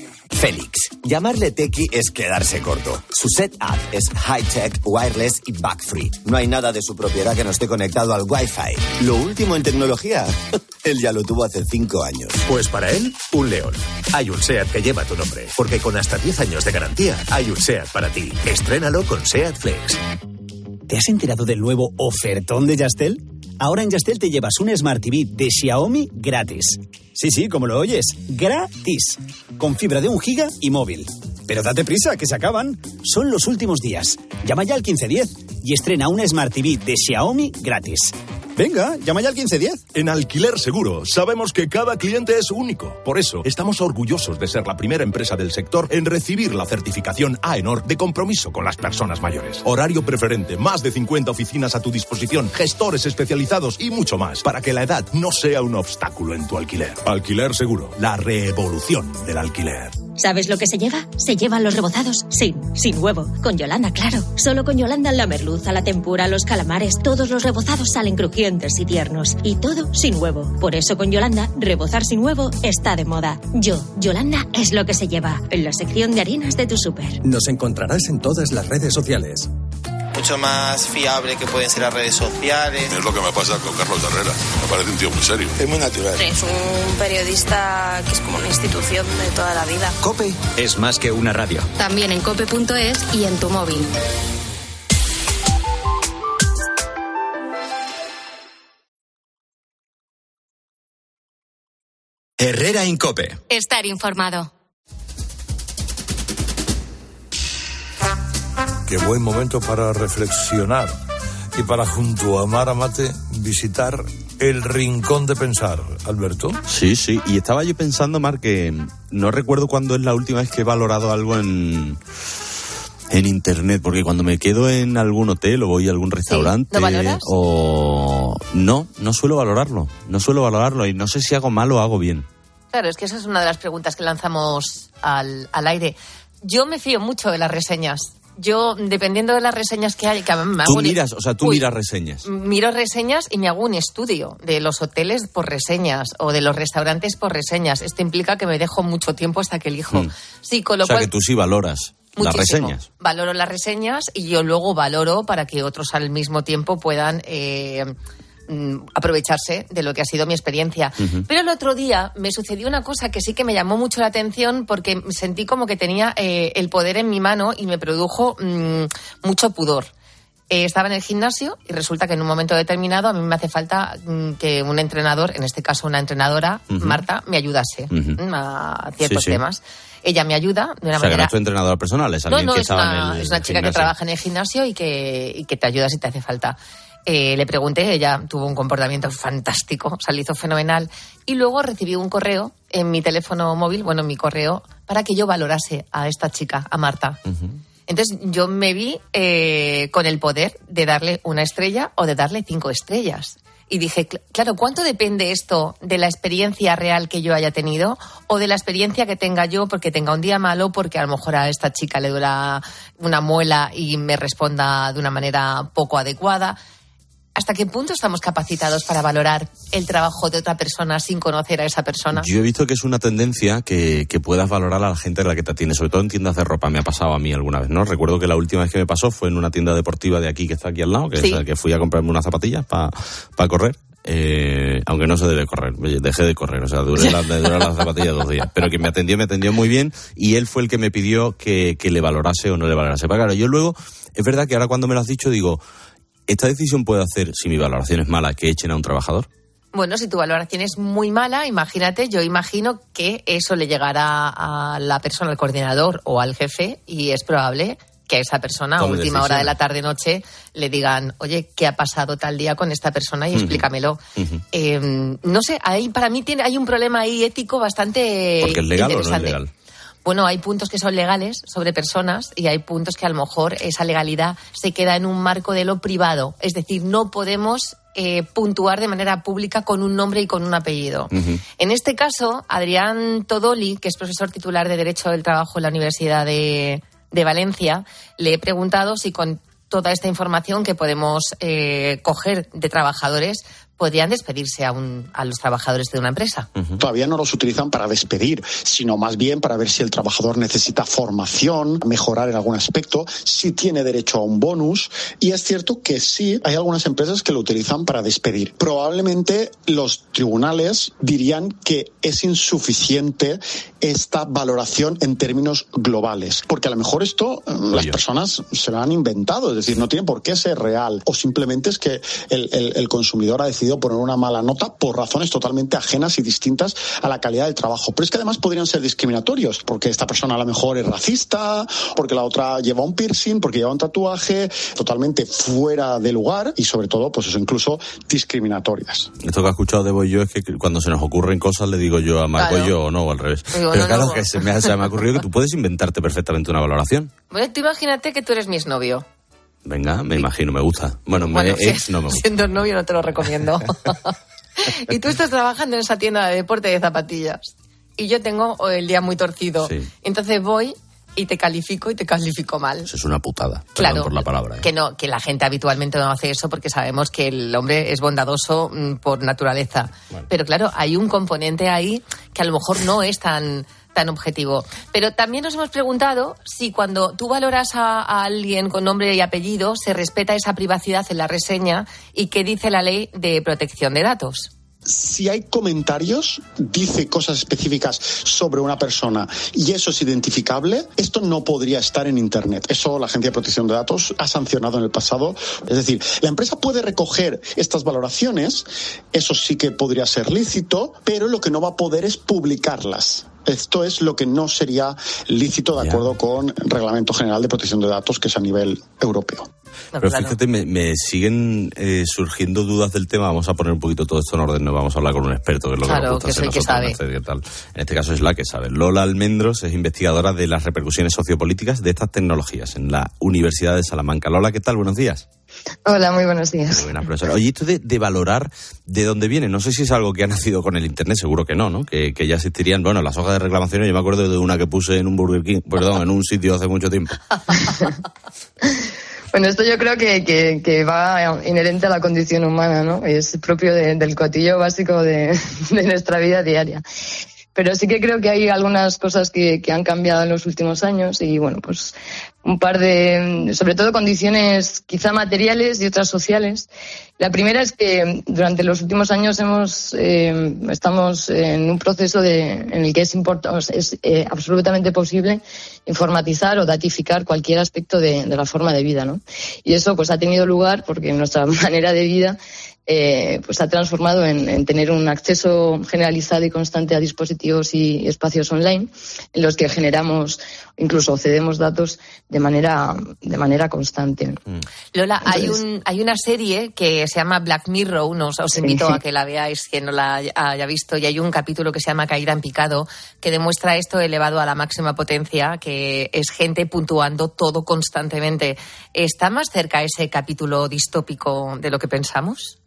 Félix. Llamarle Tequi es quedarse corto. Su setup es high-tech, wireless y bug-free. No hay nada de su propiedad que no esté conectado al Wi-Fi. Lo último en tecnología. (laughs) Él ya lo tuvo hace cinco años. Pues para él, un león. Hay un SEAT que lleva tu nombre, porque con hasta 10 años de garantía, hay un SEAT para ti. Estrénalo con SEAT Flex. ¿Te has enterado del nuevo ofertón de Yastel? Ahora en Yastel te llevas un Smart TV de Xiaomi gratis. Sí, sí, como lo oyes, gratis. Con fibra de un giga y móvil. Pero date prisa, que se acaban. Son los últimos días. Llama ya al 1510 y estrena un Smart TV de Xiaomi gratis. Venga, llama ya al 1510. En Alquiler Seguro sabemos que cada cliente es único. Por eso estamos orgullosos de ser la primera empresa del sector en recibir la certificación AENOR de compromiso con las personas mayores. Horario preferente, más de 50 oficinas a tu disposición, gestores especializados y mucho más para que la edad no sea un obstáculo en tu alquiler. Alquiler Seguro, la revolución del alquiler. ¿Sabes lo que se lleva? Se llevan los rebozados sin, sin huevo. Con Yolanda, claro. Solo con Yolanda la merluza, la tempura, los calamares, todos los rebozados salen crujientes y tiernos. Y todo sin huevo. Por eso con Yolanda, rebozar sin huevo está de moda. Yo, Yolanda, es lo que se lleva. En la sección de harinas de tu súper. Nos encontrarás en todas las redes sociales. Mucho más fiable que pueden ser las redes sociales. Es lo que me pasa con Carlos Herrera. Me parece un tío muy serio. Es muy natural. Es un periodista que es como una institución de toda la vida. Cope es más que una radio. También en cope.es y en tu móvil. Herrera en Cope. Estar informado. Qué buen momento para reflexionar y para junto a Mara Mate visitar el rincón de pensar, Alberto. Sí, sí. Y estaba yo pensando, Mar, que no recuerdo cuándo es la última vez que he valorado algo en, en internet, porque cuando me quedo en algún hotel o voy a algún restaurante o no, no suelo valorarlo, no suelo valorarlo y no sé si hago mal o hago bien. Claro, es que esa es una de las preguntas que lanzamos al, al aire. Yo me fío mucho de las reseñas. Yo, dependiendo de las reseñas que hay, que me hago Tú miras, o sea, tú Uy, miras reseñas. Miro reseñas y me hago un estudio de los hoteles por reseñas o de los restaurantes por reseñas. Esto implica que me dejo mucho tiempo hasta que elijo. Mm. Sí, con lo O sea, cual que tú sí valoras las reseñas. Valoro las reseñas y yo luego valoro para que otros al mismo tiempo puedan eh, mm, aprovecharse de lo que ha sido mi experiencia. Pero el otro día me sucedió una cosa que sí que me llamó mucho la atención porque sentí como que tenía eh, el poder en mi mano y me produjo mm, mucho pudor. Eh, estaba en el gimnasio y resulta que en un momento determinado a mí me hace falta mm, que un entrenador, en este caso una entrenadora. Marta, me ayudase mm, a ciertos Sí, sí. temas. Ella me ayuda de una O sea, que no manera es tu entrenador personal, es alguien no, no, que es estaba una, en el es una chica que gimnasio. trabaja en el gimnasio y que, y que te ayuda si te hace falta. Eh, le pregunté, ella tuvo un comportamiento fantástico, o sea, lo hizo fenomenal. Y luego recibí un correo en mi teléfono móvil, bueno, en mi correo, para que yo valorase a esta chica, a Marta. Entonces yo me vi eh, con el poder de darle una estrella o de darle cinco estrellas. Y dije, cl- claro, ¿cuánto depende esto de la experiencia real que yo haya tenido o de la experiencia que tenga yo porque tenga un día malo, porque a lo mejor a esta chica le dura una muela y me responda de una manera poco adecuada? ¿Hasta qué punto estamos capacitados para valorar el trabajo de otra persona sin conocer a esa persona? Yo he visto que es una tendencia que, que puedas valorar a la gente de la que te atiende, sobre todo en tiendas de ropa. Me ha pasado a mí alguna vez, ¿no? Recuerdo que la última vez que me pasó fue en una tienda deportiva de aquí que está aquí al lado, que, Sí. es la que fui a comprarme unas zapatillas para correr. Eh, aunque no se debe correr, dejé de correr, o sea, duré la, duré las zapatillas dos días. Pero quien me atendió, me atendió muy bien y él fue el que me pidió que, que le valorase o no le valorase. Pero claro, yo luego, es verdad que ahora cuando me lo has dicho digo, ¿esta decisión puede hacer, si mi valoración es mala, que echen a un trabajador? Bueno, si tu valoración es muy mala, imagínate, yo imagino que eso le llegará a la persona, al coordinador o al jefe, y es probable que a esa persona a última hora de la tarde-noche le digan, oye, ¿qué ha pasado tal día con esta persona? Y explícamelo. Eh, no sé, ahí para mí tiene, hay un problema ahí ético bastante Porque es legal o no es legal. Bueno, hay puntos que son legales sobre personas y hay puntos que a lo mejor esa legalidad se queda en un marco de lo privado. Es decir, no podemos eh, puntuar de manera pública con un nombre y con un apellido. En este caso, Adrián Todoli, que es profesor titular de Derecho del Trabajo en la Universidad de, de Valencia, le he preguntado si con toda esta información que podemos eh, coger de trabajadores podrían despedirse a, un- a los trabajadores de una empresa. Todavía no los utilizan para despedir, sino más bien para ver si el trabajador necesita formación, mejorar en algún aspecto, si tiene derecho a un bonus. Y es cierto que sí, hay algunas empresas que lo utilizan para despedir. Probablemente los tribunales dirían que es insuficiente esta valoración en términos globales, porque a lo mejor esto eh, las personas se lo han inventado, es decir, no tiene por qué ser real, o simplemente es que el, el- el consumidor ha decidido podido poner una mala nota por razones totalmente ajenas y distintas a la calidad del trabajo. Pero es que además podrían ser discriminatorios, porque esta persona a lo mejor es racista, porque la otra lleva un piercing, porque lleva un tatuaje, totalmente fuera de lugar y sobre todo, pues eso, incluso discriminatorias. Esto que ha escuchado de Boy yo es que cuando se nos ocurren cosas le digo yo a Marco Claro. yo o no, o al revés. Digo, Pero no, claro no. que se me, ha, se me ha ocurrido que tú puedes inventarte perfectamente una valoración. Bueno, tú imagínate que tú eres mi exnovio. Venga, me imagino, me gusta. Bueno, me- Bueno, ex si- no me gusta. siendo novio no te lo recomiendo. (laughs) y tú estás trabajando en esa tienda de deporte de zapatillas. Y yo tengo el día muy torcido. Sí. Entonces voy y te califico y te califico mal. Eso es una putada. Claro, por la palabra. ¿eh? Que no, que la gente habitualmente no hace eso porque sabemos que el hombre es bondadoso mm, por naturaleza. Pero claro, hay un componente ahí que a lo mejor no es tan tan objetivo. Pero también nos hemos preguntado si cuando tú valoras a, alguien con nombre y apellido se respeta esa privacidad en la reseña y qué dice la ley de protección de datos. si hay comentarios, dice cosas específicas sobre una persona y eso es identificable, esto no podría estar en Internet. Eso la Agencia de Protección de Datos ha sancionado en el pasado. Es decir, la empresa puede recoger estas valoraciones, eso sí que podría ser lícito, pero lo que no va a poder es publicarlas. Esto es lo que no sería lícito de acuerdo con el Reglamento General de Protección de Datos, que es a nivel europeo. Pero fíjate, me, me siguen eh, surgiendo dudas del tema. Vamos a poner un poquito todo esto en orden. Nos vamos a hablar con un experto, que es lo que Claro, nos gusta que hacer el que nosotros, sabe. ¿qué tal? En este caso es la que sabe. Lola Almendros es investigadora de las repercusiones sociopolíticas de estas tecnologías en la Universidad de Salamanca. Lola, ¿qué tal? Buenos días. Hola, muy buenos días. Muy buena, profesora. Oye, esto de, de valorar de dónde viene, no sé si es algo que ha nacido con el Internet, seguro que no, ¿no? Que, que ya existirían, bueno, las hojas de reclamaciones, yo me acuerdo de una que puse en un Burger King, perdón, en un sitio hace mucho tiempo. (laughs) Bueno, esto yo creo que, que, que va inherente a la condición humana, ¿no? Es propio de- del cotillo básico de, (laughs) de nuestra vida diaria. Pero sí que creo que hay algunas cosas que, que han cambiado en los últimos años y, bueno, pues un par de, sobre todo condiciones quizá materiales y otras sociales. La primera es que durante los últimos años hemos, eh, estamos en un proceso de, en el que es, es eh, absolutamente posible informatizar o datificar cualquier aspecto de, de la forma de vida, ¿no? Y eso pues ha tenido lugar porque nuestra (laughs) manera de vida eh, pues ha transformado en tener un acceso generalizado y constante a dispositivos y espacios online en los que generamos incluso cedemos datos de manera de manera constante. Lola, hay, un, hay una serie que se llama Black Mirror, os invito a que la veáis, quien no la haya visto, y hay un capítulo que se llama Caída en picado, que demuestra esto elevado a la máxima potencia, que es gente puntuando todo constantemente. ¿Está más cerca ese capítulo distópico de lo que pensamos?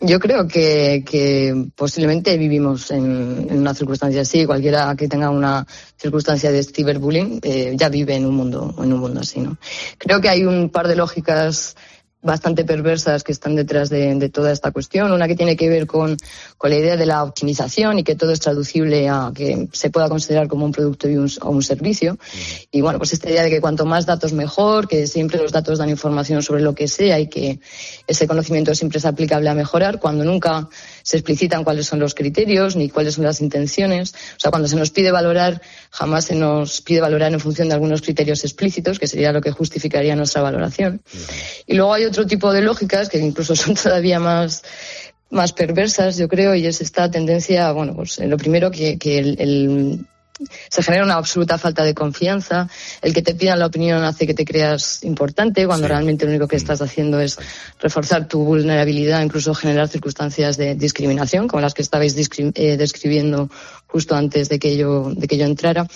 Yo creo que, que posiblemente vivimos en, una circunstancia así. Cualquiera que tenga una circunstancia de ciberbullying eh, ya vive en un mundo en un mundo así, ¿no? Creo que hay un par de lógicas bastante perversas que están detrás de, de toda esta cuestión. Una que tiene que ver con, con la idea de la optimización y que todo es traducible a que se pueda considerar como un producto y un, o un servicio. Y bueno, pues esta idea de que cuanto más datos mejor, que siempre los datos dan información sobre lo que sea y que ese conocimiento siempre es aplicable a mejorar, cuando nunca se explicitan cuáles son los criterios ni cuáles son las intenciones. O sea, cuando se nos pide valorar, jamás se nos pide valorar en función de algunos criterios explícitos, que sería lo que justificaría nuestra valoración. Y luego hay otro tipo de lógicas que incluso (laughs) son todavía más más perversas, yo creo, y es esta tendencia, bueno, pues eh, lo primero que, que el, el- se genera una absoluta falta de confianza, el que te pidan la opinión hace que te creas importante, cuando realmente lo único que estás haciendo es reforzar tu vulnerabilidad, incluso generar circunstancias de discriminación, como las que estabais eh, describiendo justo antes de que yo, de que yo entrara.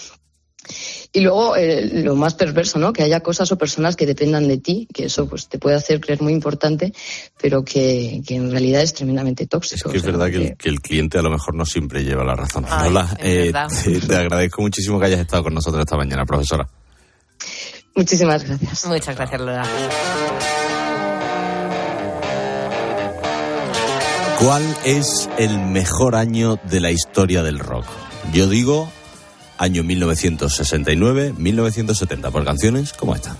Y luego eh, lo más perverso, ¿no? Que haya cosas o personas que dependan de ti, que eso pues te puede hacer creer muy importante, pero que, que en realidad es tremendamente tóxico. Que es O sea, verdad que el, que el cliente a lo mejor no siempre lleva la razón. Ay, Lola, es eh, (laughs) te, te agradezco muchísimo que hayas estado con nosotros esta mañana, profesora. Muchísimas gracias. Muchas gracias, Lola. ¿Cuál es el mejor año de la historia del rock? Yo digo año 1969-1970, por canciones como esta.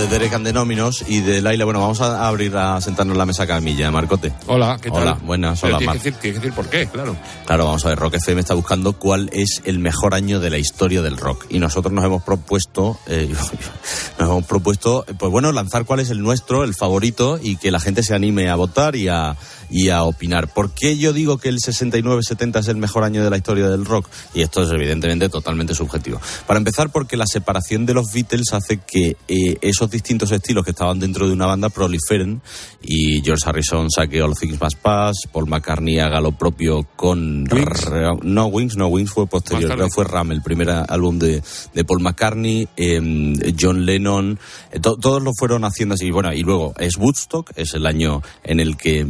De Derek and the Nominos y de Laila. Bueno, vamos a abrir a sentarnos en la mesa Camilla, Marcote. Hola, ¿qué tal? Hola, buenas, Pero hola, tienes Mar. que, decir, tienes que decir por qué, claro. Claro, vamos a ver, Rock FM está buscando cuál es el mejor año de la historia del rock. Y nosotros nos hemos propuesto, eh, (laughs) nos hemos propuesto, eh, pues bueno, lanzar cuál es el nuestro, el favorito, y que la gente se anime a votar y a, y a opinar. ¿Por qué yo digo que el 69-70 es el mejor año de la historia del rock? Y esto es evidentemente totalmente subjetivo. Para empezar, porque la separación de los Beatles hace que eh, esos distintos estilos que estaban dentro de una banda proliferen y George Harrison saque All Things Must Pass, Paul McCartney haga lo propio con... No, Wings, no, Wings fue posterior, creo que fue Ram, el primer álbum de, de Paul McCartney, eh, John Lennon, eh, to- todos lo fueron haciendo así. Bueno, y luego es Woodstock, es el año en el que, eh,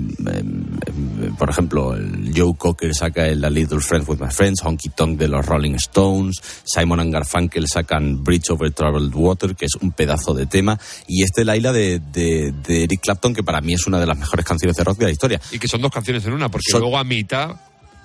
por ejemplo, el Joe Cocker saca el A Little Friends with My Friends, Honky Tonk de los Rolling Stones, Simon and Garfunkel sacan Bridge Over Troubled Water, que es un pedazo de tema, y este Laila de, de, de Eric Clapton, que para mí es una de las mejores canciones de rock de la historia. Y que son dos canciones en una, porque Son- luego a mitad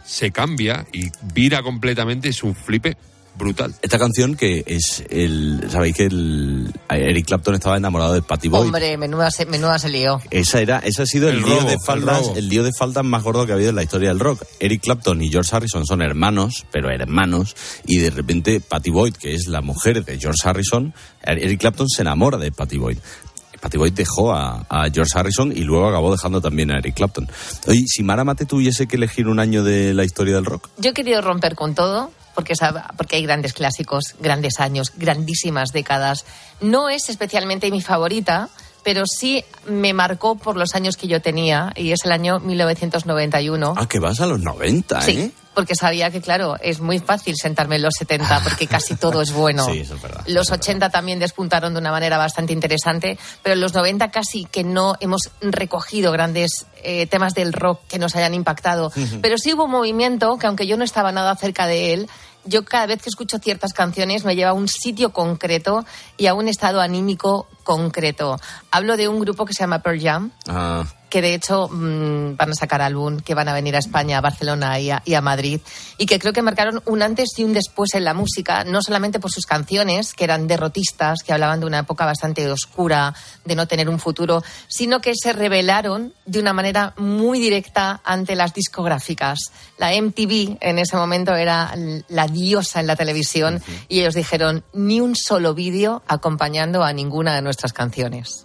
se cambia y vira completamente, es un flipe brutal. Esta canción que es el... ¿Sabéis que el, Eric Clapton estaba enamorado de Patty Boyd? Hombre, menuda se, menuda se lió. Esa era, ese ha sido el, El lío robo, de el faldas, robo. el lío de faldas más gordo que ha habido en la historia del rock. Eric Clapton y George Harrison son hermanos, pero hermanos, y de repente Patty Boyd, que es la mujer de George Harrison, Eric Clapton se enamora de Patty Boyd. Patty Boyd dejó a, a George Harrison y luego acabó dejando también a Eric Clapton. Oye, si Mara Mate tuviese que elegir un año de la historia del rock, Yo he querido romper con todo, porque, sab- porque hay grandes clásicos, grandes años, grandísimas décadas. No es especialmente mi favorita, pero sí me marcó por los años que yo tenía, y es el año 1991. ah, que vas a los 90, ¿eh? Sí, porque sabía que, claro, es muy fácil sentarme en los 70 porque casi todo es bueno. (laughs) Sí, eso es verdad. Los 80 también despuntaron de una manera bastante interesante, pero en los 90 casi que no hemos recogido grandes eh, temas del rock que nos hayan impactado. Pero sí hubo un movimiento que, aunque yo no estaba nada cerca de él, yo cada vez que escucho ciertas canciones me lleva a un sitio concreto y a un estado anímico concreto. Hablo de un grupo que se llama Pearl Jam, Ah, que de hecho mm, van a sacar álbum, que van a venir a España, a Barcelona y a, y a Madrid, y que creo que marcaron un antes y un después en la música, no solamente por sus canciones, que eran derrotistas, que hablaban de una época bastante oscura, de no tener un futuro, sino que se rebelaron de una manera muy directa ante las discográficas. La MTV en ese momento era la diosa en la televisión y ellos dijeron ni un solo vídeo acompañando a ninguna de nuestras canciones.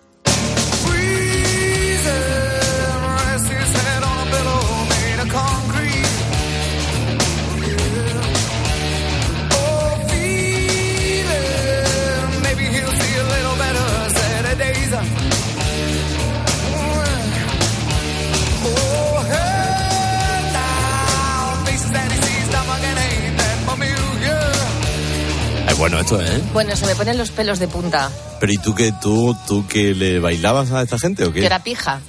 Bueno esto, ¿eh? Bueno, se me ponen los pelos de punta. Pero ¿y tú que tú, tú que le bailabas a esta gente o qué? Yo era pija.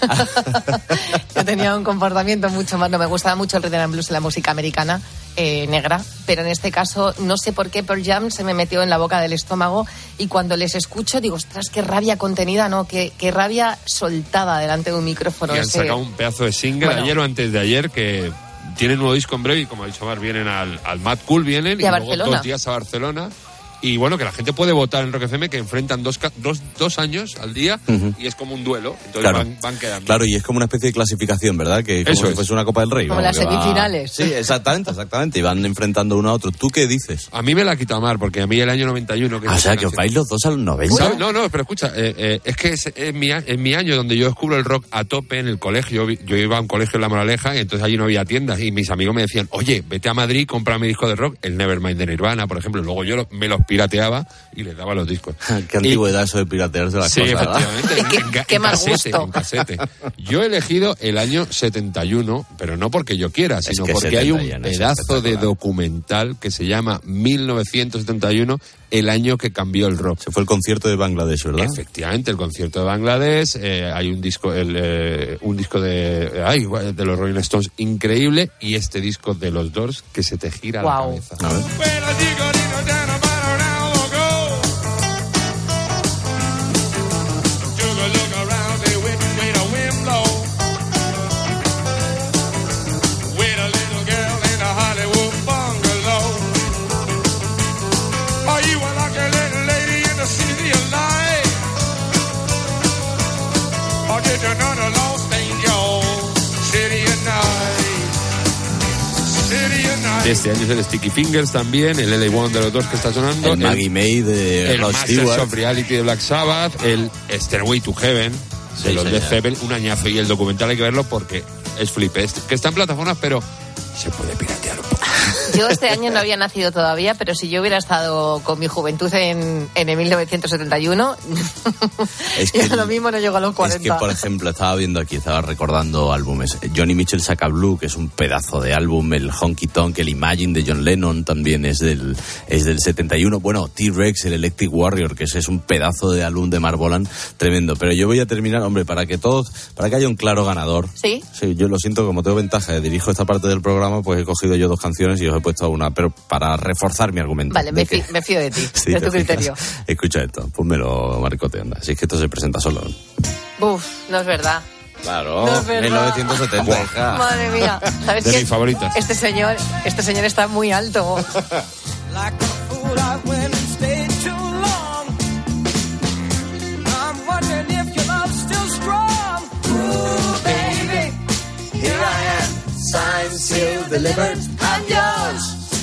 (laughs) Yo tenía un comportamiento mucho más. No me gustaba mucho el rhythm and blues en la música americana eh, negra, pero en este caso no sé por qué Pearl Jam se me metió en la boca del estómago y cuando les escucho digo, ostras, qué rabia contenida, ¿no? Qué, qué rabia soltada delante de un micrófono. Y han ese- sacado un pedazo de single Bueno. ayer o antes de ayer que tienen nuevo disco en breve y como ha dicho Mar, vienen al, al Mad Cool, vienen Y a luego dos días a Barcelona. Y bueno, que la gente puede votar en Rock FM, que enfrentan dos, ca- dos, dos años al día y es como un duelo. Entonces Claro. van, van quedando. Claro, y es como una especie de clasificación, ¿verdad? Que como Eso si es. fuese una Copa del Rey. Como las va- semifinales. Sí, exactamente, exactamente. Y van enfrentando uno a otro. ¿Tú qué dices? A mí me la ha quitado Mar, porque a mí el año 91... Que Ah, o sea, que os vais los dos a los 90. ¿Sabes? No, no, pero escucha, eh, eh, es que es, es mi, a- es mi año donde yo descubro el rock a tope en el colegio. Yo iba a un colegio en La Moraleja y entonces allí no había tiendas y mis amigos me decían, oye, vete a Madrid, compra mi disco de rock, el Nevermind de Nirvana, por ejemplo. Luego yo lo- me los pirateaba y les daba los discos. (laughs) Qué antigüedad eso de piratearse las Sí, cosas, efectivamente. en, (laughs) en- qué en mal casete, gusto. en casete. Yo he elegido el año 71, pero no porque yo quiera, sino que porque hay un 71 es pedazo de documental que se llama 1971, el año que cambió el rock. Se fue el concierto de Bangladesh, ¿verdad? Efectivamente, el concierto de Bangladesh, eh, hay un disco, el, eh, un disco de, ay, de los Rolling Stones increíble y este disco de los Doors que se te gira la cabeza. A ver. Este año es el Sticky Fingers también, el LA One de los dos que está sonando. El Maggie May de el Masters of Reality de Black Sabbath, el Stairway to Heaven de Sí, los de. Zeppelin, un añazo y el documental hay que verlo porque es flipe. Es- que está en plataformas, pero se puede piratear. Yo este año no había nacido todavía, pero si yo hubiera estado con mi juventud en, en el 1971, (laughs) Es que- lo mismo no llego a los Es 40. que, por ejemplo, estaba viendo aquí, estaba recordando álbumes. Johnny Mitchell saca Blue, que es un pedazo de álbum. El Honky Tonk, el Imagine de John Lennon también es del, es del 71. Bueno, T-Rex, el Electric Warrior, que ese es un pedazo de álbum de Marvolan tremendo. Pero yo voy a terminar, hombre, para que todos, para que haya un claro ganador. ¿Sí? Sí, yo lo siento, como tengo ventaja, dirijo esta parte del programa, pues he cogido yo dos canciones y os he puesto una, pero para reforzar mi argumento. Vale, me, que- fi- me fío de ti, (laughs) Sí, de tu fijas. criterio. Escucha esto, pónmelo, Marcote, anda. Si es que esto se presenta solo. Uf, no es verdad. Claro, No es verdad. 1970, hija. Madre mía, ¿sabes De qué? mis favoritas. Este señor, este señor está muy alto. (laughs)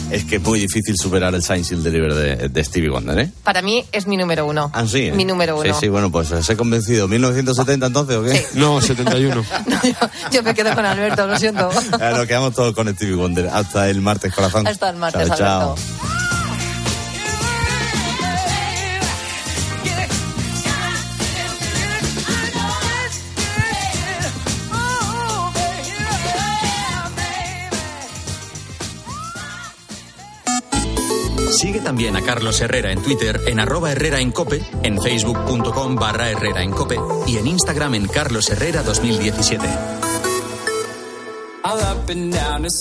Es que es muy difícil superar el Science Seal Deliver de, de Stevie Wonder, ¿eh? Para mí es mi número uno. Ah, sí, ¿eh? Mi número uno. Sí, sí, bueno, pues os he convencido. ¿1970 entonces o qué? (laughs) No, 71. (laughs) Yo me quedo con Alberto, lo siento. (laughs) Nos quedamos todos con Stevie Wonder. Hasta el martes, corazón. Hasta el martes, Chao, chao. Sigue también a Carlos Herrera en Twitter en arroba Herrera en Cope, en facebook.com barra Herrera en Cope y en Instagram en Carlos Herrera 2017.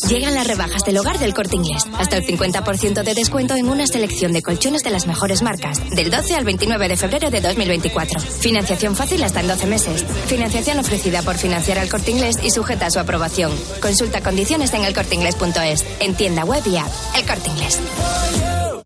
Llegan las rebajas del hogar del corte inglés. Hasta el 50% de descuento en una selección de colchones de las mejores marcas. Del 12 al 29 de febrero de 2024. Financiación fácil hasta en 12 meses. Financiación ofrecida por financiar al corte inglés y sujeta a su aprobación. Consulta condiciones en elcorteinglés.es. En tienda web y app. El corte inglés.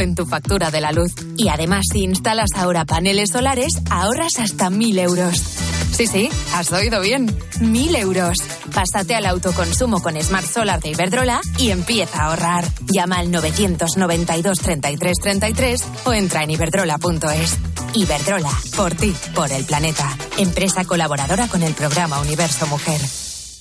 en tu factura de la luz. Y además, si instalas ahora paneles solares, ahorras hasta 1.000 euros. Sí, sí, has oído bien. 1.000 euros. Pásate al autoconsumo con Smart Solar de Iberdrola y empieza a ahorrar. Llama al 992 33 33 o entra en iberdrola.es. Iberdrola, por ti, por el planeta. Empresa colaboradora con el programa Universo Mujer.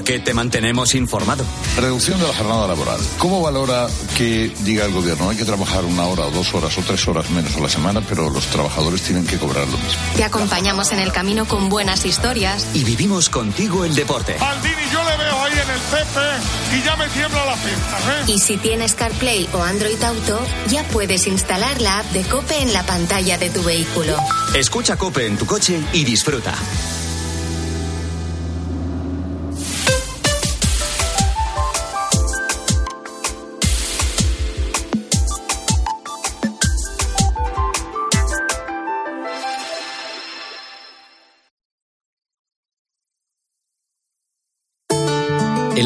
Porque te mantenemos informado. Reducción de la jornada laboral. ¿Cómo valora que diga el gobierno hay que trabajar una hora o dos horas o tres horas menos a la semana, pero los trabajadores tienen que cobrar lo mismo? Te acompañamos en el camino con buenas historias. Y vivimos contigo el deporte. Aldini, yo le veo ahí en el CP y ya me tiembla la ¿eh? Y si tienes CarPlay o Android Auto, ya puedes instalar la app de Cope en la pantalla de tu vehículo. Escucha Cope en tu coche y disfruta.